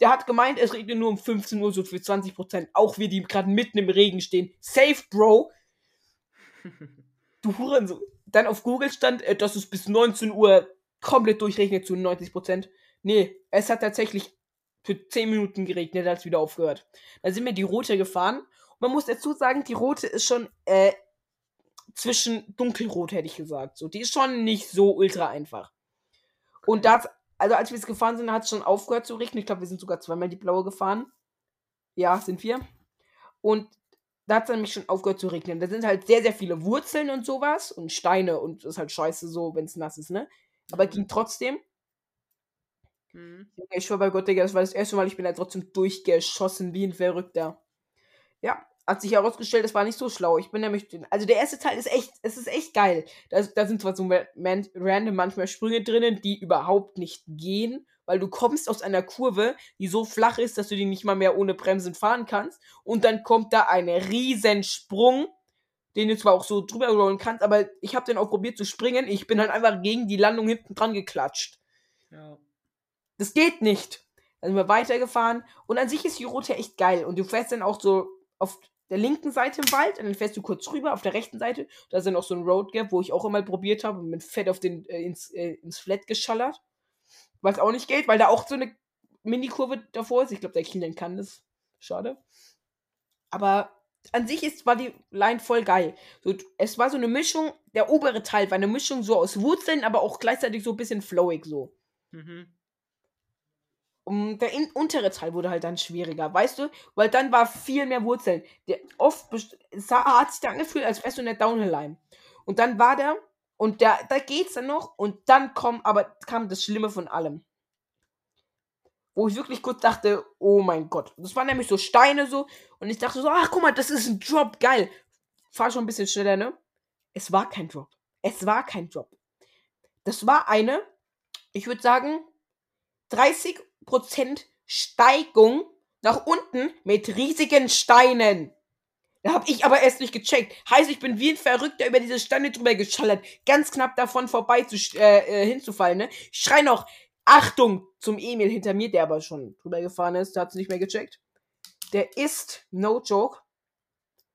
Der hat gemeint, es regnet nur um 15 Uhr so für 20 Prozent. Auch wir, die gerade mitten im Regen stehen. Safe, Bro. Du Hurensohn. Dann auf Google stand, äh, dass es bis 19 Uhr komplett durchregnet zu 90 Prozent. Nee, es hat tatsächlich für 10 Minuten geregnet, hat es wieder aufgehört. Dann sind wir die Rote gefahren. Und man muss dazu sagen, die Rote ist schon äh, zwischen dunkelrot, hätte ich gesagt. So, die ist schon nicht so ultra einfach. Und das, also als wir es gefahren sind, hat es schon aufgehört zu regnen. Ich glaube, wir sind sogar zweimal die blaue gefahren. Ja, sind wir. Und da hat es nämlich schon aufgehört zu regnen. Da sind halt sehr, sehr viele Wurzeln und sowas und Steine und das ist halt scheiße so, wenn es nass ist, ne? Aber ging trotzdem. Mhm. Ich schwör bei Gott, Digga, das war das erste Mal, ich bin da trotzdem durchgeschossen wie ein Verrückter. Ja, hat sich herausgestellt, das war nicht so schlau. Ich bin nämlich, also der erste Teil ist echt, es ist echt geil. Da, da sind zwar so man, random manchmal Sprünge drinnen, die überhaupt nicht gehen, weil du kommst aus einer Kurve, die so flach ist, dass du die nicht mal mehr ohne Bremsen fahren kannst. Und dann kommt da ein Riesensprung, den du zwar auch so drüber rollen kannst, aber ich habe den auch probiert zu springen. Ich bin halt einfach gegen die Landung hinten dran geklatscht. Ja. Das geht nicht. Dann sind wir weitergefahren und an sich ist die Route echt geil und du fährst dann auch so auf der linken Seite im Wald und dann fährst du kurz rüber auf der rechten Seite. Da ist dann auch so ein Road Gap, wo ich auch immer probiert habe und mit Fett auf den, äh, ins, äh, ins Flat geschallert. Was auch nicht geht, weil da auch so eine Mini-Kurve davor ist. Ich glaube, der Kilian kann das. Schade. Aber an sich ist, war die Line voll geil. So, es war so eine Mischung, der obere Teil war eine Mischung so aus Wurzeln, aber auch gleichzeitig so ein bisschen flowig so. Mhm. Und der untere Teil wurde halt dann schwieriger, weißt du? Weil dann war viel mehr Wurzeln. Der oft es hat sich dann angefühlt, als wärst du in der Downhill-Line. Und dann war der, und da, da geht's dann noch, und dann kommt, aber kam das Schlimme von allem. Wo ich wirklich kurz dachte, oh mein Gott. Das waren nämlich so Steine so, und ich dachte so, ach guck mal, das ist ein Drop, geil. Fahr schon ein bisschen schneller, ne? Es war kein Drop. Es war kein Drop. Das war eine, ich würde sagen, 30 Prozent Steigung nach unten mit riesigen Steinen. Da habe ich aber erst nicht gecheckt. Heißt, ich bin wie ein Verrückter über diese Steine drüber geschallert. Ganz knapp davon vorbei zu, äh, äh, hinzufallen, ne? Ich schrei noch, Achtung, zum Emil hinter mir, der aber schon drüber gefahren ist. Der hat es nicht mehr gecheckt. Der ist, no joke,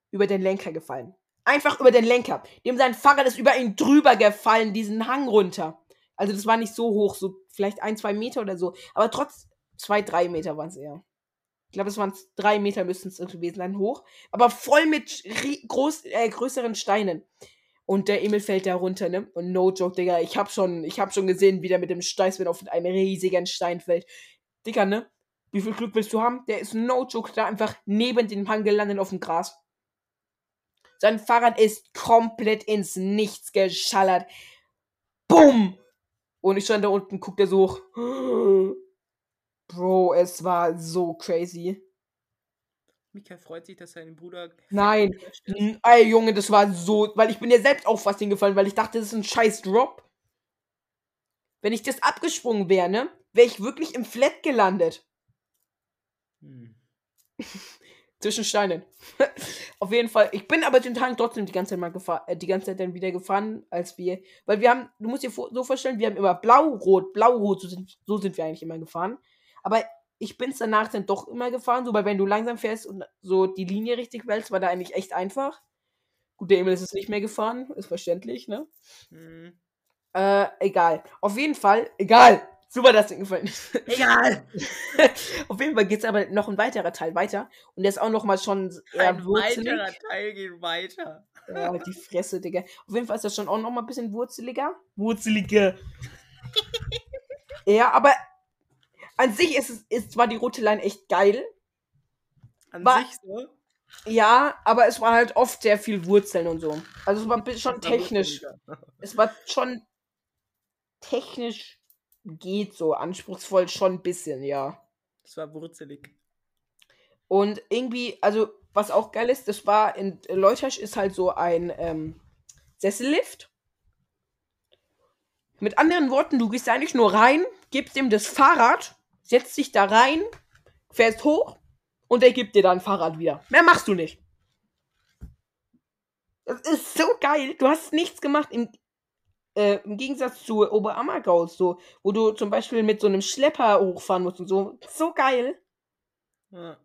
über den Lenker gefallen. Einfach über den Lenker. Dem sein Fahrrad ist über ihn drüber gefallen, diesen Hang runter. Also das war nicht so hoch, so vielleicht ein, zwei Meter oder so. Aber trotz zwei, drei Meter waren es eher. Ich glaube, es waren drei Meter müssten es gewesen sein, hoch. Aber voll mit groß, äh, größeren Steinen. Und der Emil fällt da runter, ne? Und no joke, Digga. Ich hab schon, ich hab schon gesehen, wie der mit dem Steißwind auf einen riesigen Stein fällt. Digga, ne? Wie viel Glück willst du haben? Der ist no joke da einfach neben dem Hang gelandet auf dem Gras. Sein Fahrrad ist komplett ins Nichts geschallert. Bumm! Und ich stand da unten, guckt er so hoch. Bro, es war so crazy. Mika freut sich, dass sein Bruder. Nein. *laughs* Ey, Junge, das war so. Weil ich bin ja selbst auch fast hingefallen, weil ich dachte, das ist ein scheiß Drop. Wenn ich das abgesprungen wäre, ne? Wäre ich wirklich im Flat gelandet. Hm. *laughs* Zwischen Steinen. *laughs* Auf jeden Fall. Ich bin aber den Tag trotzdem die ganze Zeit mal gefahren, äh, die ganze Zeit dann wieder gefahren, als wir. Weil wir haben, du musst dir so vorstellen, wir haben immer blau-rot, blau-rot, so sind, so sind wir eigentlich immer gefahren. Aber ich bin es danach dann doch immer gefahren, so, weil wenn du langsam fährst und so die Linie richtig wählst, war da eigentlich echt einfach. Gut, der Emil ist es nicht mehr gefahren, ist verständlich, ne? Mhm. Äh, egal. Auf jeden Fall, egal. Super, dass dir gefallen ist. Egal. *laughs* Auf jeden Fall geht es aber noch ein weiterer Teil weiter. Und der ist auch noch mal schon eher Ein wurzelig. weiterer Teil geht weiter. Ja, die Fresse, Digga. Auf jeden Fall ist das schon auch noch mal ein bisschen wurzeliger. Wurzeliger. ja, aber an sich ist, es, ist zwar die rote Line echt geil. An war, sich so? Ja, aber es war halt oft sehr viel Wurzeln und so. Also es war schon technisch. Es war schon technisch geht so. Anspruchsvoll schon ein bisschen, ja. Es war wurzelig. Und irgendwie, also, was auch geil ist, das war in Leutasch ist halt so ein ähm, Sessellift. Mit anderen Worten, du gehst eigentlich nur rein, gibst ihm das Fahrrad, setzt dich da rein, fährst hoch und er gibt dir dann Fahrrad wieder. Mehr machst du nicht. Das ist so geil. Du hast nichts gemacht. Im, äh, im Gegensatz zu Oberammergau, so, wo du zum Beispiel mit so einem Schlepper hochfahren musst und so. So geil. Ja.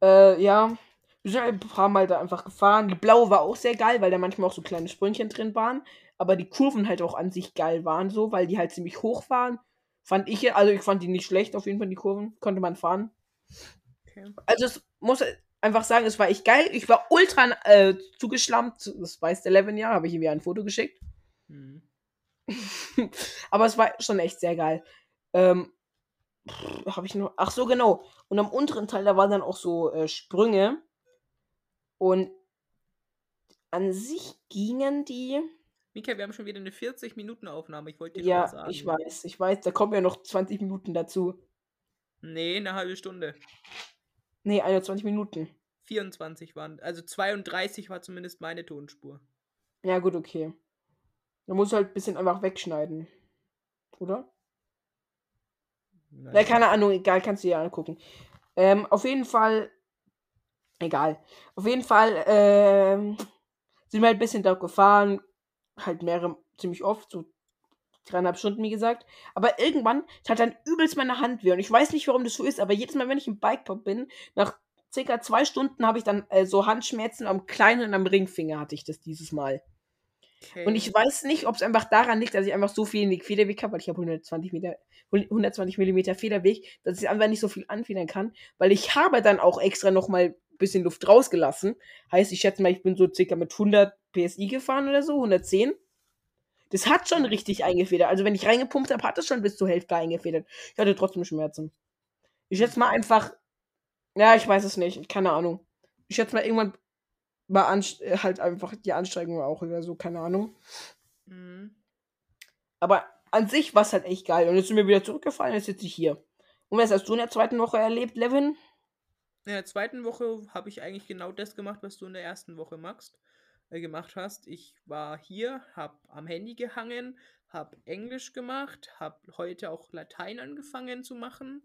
Äh, ja. Wir sind halt ein paar Mal da einfach gefahren. Die blaue war auch sehr geil, weil da manchmal auch so kleine Sprüngchen drin waren. Aber die Kurven halt auch an sich geil waren, so, weil die halt ziemlich hoch waren. Fand ich, also ich fand die nicht schlecht, auf jeden Fall die Kurven. Konnte man fahren. Okay. Also es muss einfach sagen, es war echt geil. Ich war ultra äh, zugeschlammt. Das weiß der Levin ja, habe ich ihm ja ein Foto geschickt. Mhm. *laughs* Aber es war schon echt sehr geil. Ähm, habe ich noch. Ach so, genau. Und am unteren Teil, da waren dann auch so äh, Sprünge. Und an sich gingen die. Mika, wir haben schon wieder eine 40-Minuten-Aufnahme. Ich wollte dir Ja, sagen. ich weiß, ich weiß. Da kommen ja noch 20 Minuten dazu. Nee, eine halbe Stunde. Nee, 21 Minuten. 24 waren. Also 32 war zumindest meine Tonspur. Ja, gut, okay. Da musst du halt ein bisschen einfach wegschneiden. Oder? Naja. Ja, keine Ahnung, egal, kannst du dir angucken. Ähm, auf jeden Fall. Egal. Auf jeden Fall ähm, sind wir halt ein bisschen da gefahren. Halt mehrere, ziemlich oft, so dreieinhalb Stunden, wie gesagt. Aber irgendwann tat dann übelst meine Hand weh. Und ich weiß nicht, warum das so ist, aber jedes Mal, wenn ich im Bikepop bin, nach circa zwei Stunden habe ich dann äh, so Handschmerzen am kleinen und am Ringfinger hatte ich das dieses Mal. Okay. Und ich weiß nicht, ob es einfach daran liegt, dass ich einfach so viel in die Federweg habe, weil ich habe 120 Meter, 120 Millimeter Federweg, dass ich einfach nicht so viel anfedern kann, weil ich habe dann auch extra noch mal ein bisschen Luft rausgelassen. Heißt, ich schätze mal, ich bin so circa mit 100 PSI gefahren oder so, 110. Das hat schon richtig eingefedert. Also wenn ich reingepumpt habe, hat es schon bis zur Hälfte eingefedert. Ich hatte trotzdem Schmerzen. Ich schätze mal einfach, ja, ich weiß es nicht, keine Ahnung. Ich schätze mal irgendwann war anst äh, halt einfach die Anstrengung auch oder so, keine Ahnung. Mhm. Aber an sich war es halt echt geil. Und jetzt sind wir wieder zurückgefallen, jetzt sitze ich hier. Und was hast du in der zweiten Woche erlebt, Levin? In der zweiten Woche habe ich eigentlich genau das gemacht, was du in der ersten Woche machst, äh, gemacht hast. Ich war hier, habe am Handy gehangen, habe Englisch gemacht, habe heute auch Latein angefangen zu machen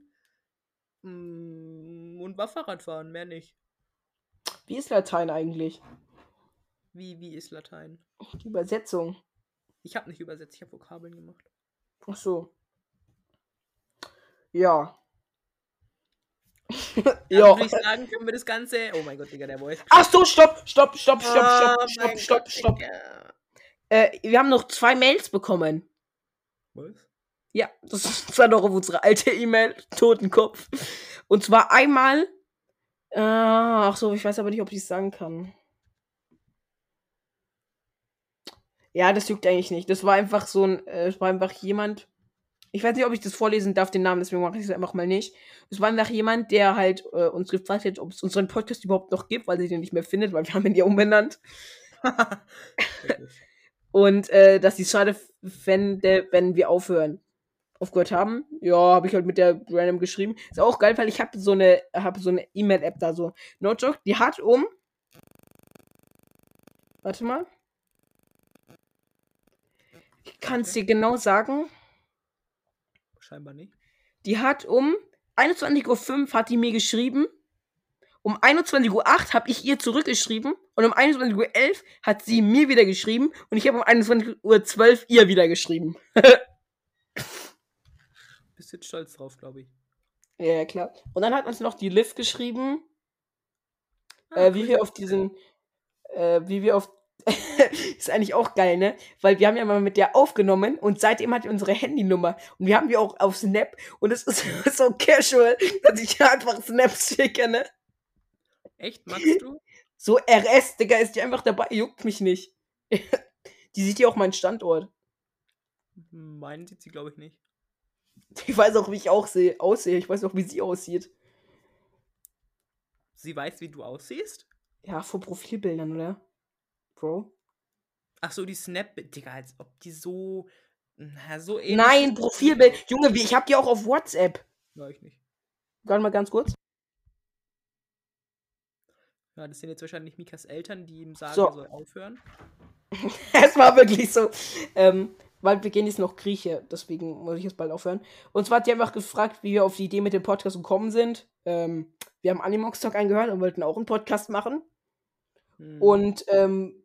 mm, und war Fahrradfahren, mehr nicht. Wie ist Latein eigentlich? Wie, wie ist Latein? Die Übersetzung. Ich habe nicht übersetzt, ich habe Vokabeln gemacht. Ach so. Ja. Ja. würde ich sagen, können wir das Ganze. Oh mein Gott, Digga, der Voice. Ach so, stopp, stopp, stopp, stopp, Ah, stopp, stopp, stopp, stopp. Digga. Äh, wir haben noch zwei Mails bekommen. Was? Ja, das *laughs* ist zwar noch auf unsere alte E-Mail, Totenkopf. Und zwar einmal. Äh, ach so, ich weiß aber nicht, ob ich es sagen kann. Ja, das juckt eigentlich nicht. Das war einfach so ein, äh, es war einfach jemand. Ich weiß nicht, ob ich das vorlesen darf, den Namen, deswegen mache ich es einfach mal nicht. Es war einfach jemand, der halt äh, uns gefragt hat, ob es unseren Podcast überhaupt noch gibt, weil sie den nicht mehr findet, weil wir haben ihn ja umbenannt. *laughs* Und äh, dass sie es schade fände, wenn wir aufhören. Aufgehört haben. Ja, habe ich halt mit der random geschrieben. Ist auch geil, weil ich habe so eine, habe so eine E-Mail-App da so. No joke, die hat um. Warte mal. Ich kann es dir genau sagen. Scheinbar nicht. Die hat um 21.05 Uhr hat die mir geschrieben. Um 21.08 Uhr habe ich ihr zurückgeschrieben. Und um 21.11 Uhr hat sie mir wieder geschrieben. Und ich habe um 21.12 Uhr ihr wieder geschrieben. *laughs* Bist jetzt stolz drauf, glaube ich. Ja, ja, klar. Und dann hat uns noch die Liv geschrieben, Ah, äh, wie cool. wir auf diesen, äh, wie wir auf, *laughs* ist eigentlich auch geil, ne? Weil wir haben ja mal mit der aufgenommen und seitdem hat die unsere Handynummer und wir haben die auch auf Snap und es ist *laughs* so casual, dass ich einfach Snaps schicke, ne? Echt, magst du? So RS, Digga, ist die einfach dabei, juckt mich nicht. *laughs* die sieht ja auch meinen Standort. Meinen sieht sie, glaube ich, nicht. Ich weiß auch, wie ich auch sehe, aussehe. Ich weiß auch, wie sie aussieht. Sie weiß, wie du aussiehst? Ja, vor Profilbildern, oder? Bro. Ach so, die Snap, Digga, als ob die so. Na, so ähnlich. Nein. Profilbild. Junge, wie, ich hab die auch auf WhatsApp. Ja, ich nicht. Warte mal ganz kurz. Ja, das sind jetzt wahrscheinlich Mikas Eltern, die ihm sagen, So. er soll aufhören. *laughs* es war wirklich so. Ähm, weil wir gehen jetzt noch Grieche, deswegen muss ich jetzt bald aufhören. Und zwar hat die einfach gefragt, wie wir auf die Idee mit dem Podcast gekommen sind. Ähm, wir haben Animox Talk angehört und wollten auch einen Podcast machen. Hm. Und ähm,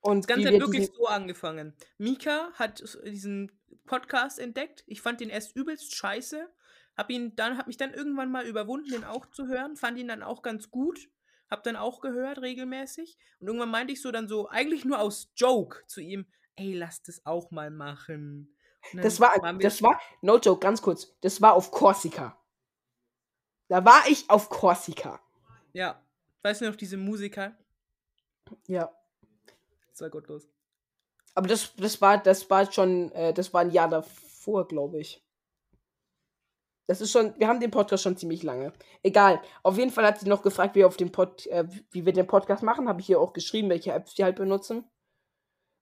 Und Das Ganze hat wir wirklich so angefangen. Mika hat diesen Podcast entdeckt. Ich fand den erst übelst scheiße. Hab ihn dann, hab mich dann irgendwann mal überwunden, den auch zu hören. Fand ihn dann auch ganz gut. Hab dann auch gehört, regelmäßig. Und irgendwann meinte ich so dann so, eigentlich nur aus Joke zu ihm, ey, lass das auch mal machen. Das war, das war, no joke, ganz kurz, das war auf Korsika. Da war ich auf Korsika. Ja. Weißt du noch, diese Musiker? Ja. War gottlos. Aber das, das war, das war schon, äh, das war ein Jahr davor, glaube ich. Das ist schon, wir haben den Podcast schon ziemlich lange. Egal. Auf jeden Fall hat sie noch gefragt, wie, wir auf dem Pod, äh, wie wir den Podcast machen. Habe ich hier auch geschrieben, welche Apps wir halt benutzen.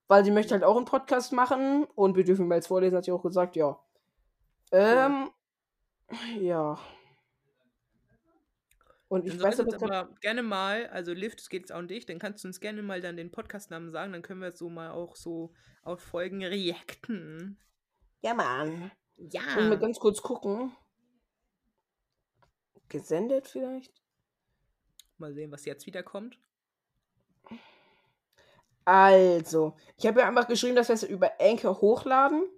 Weil sie möchte halt auch einen Podcast machen und wir dürfen Mails vorlesen, hat sie auch gesagt, ja. Ähm, ja. Und ich Dann weiß aber, aber gerne mal, also Lift, es geht jetzt auch um dich, dann kannst du uns gerne mal dann den Podcastnamen sagen, dann können wir so mal auch so auf Folgen reacten. ja, Mann. Ja. Muss mal ganz kurz gucken. Gesendet vielleicht? Mal sehen, was jetzt wieder kommt. Also, ich habe ja einfach geschrieben, dass wir es über Anchor hochladen.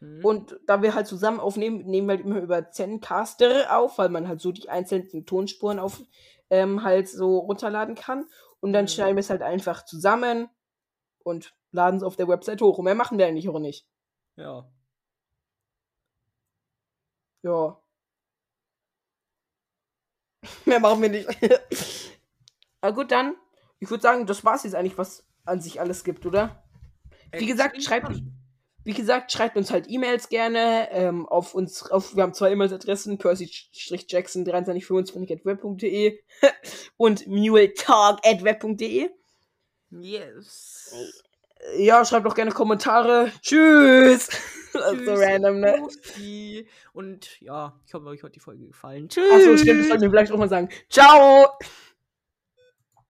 Hm. Und da wir halt zusammen aufnehmen, nehmen wir halt immer über Zencaster auf, weil man halt so die einzelnen Tonspuren auf ähm, halt so runterladen kann. Und dann Mhm. schneiden wir es halt einfach zusammen und laden es auf der Website hoch. Und mehr machen wir eigentlich auch nicht. Ja. Ja. *laughs* Mehr machen wir nicht. *laughs* Aber gut, dann. Ich würde sagen, das war's jetzt eigentlich, was an sich alles gibt, oder? Wie gesagt, schreibt, wie gesagt, schreibt uns halt E-Mails gerne ähm, auf uns, auf, wir haben zwei E-Mails-Adressen, percy-jackson2325.web.de *laughs* und muletalk.web.de. Yes. Ja, schreibt auch gerne Kommentare. Tschüss! *laughs* Ist so Tschüss, random, ne? Und ja, ich hoffe, euch hat die Folge gefallen. Tschüss. Achso, stimmt, das sollten wir vielleicht auch mal sagen. Ciao!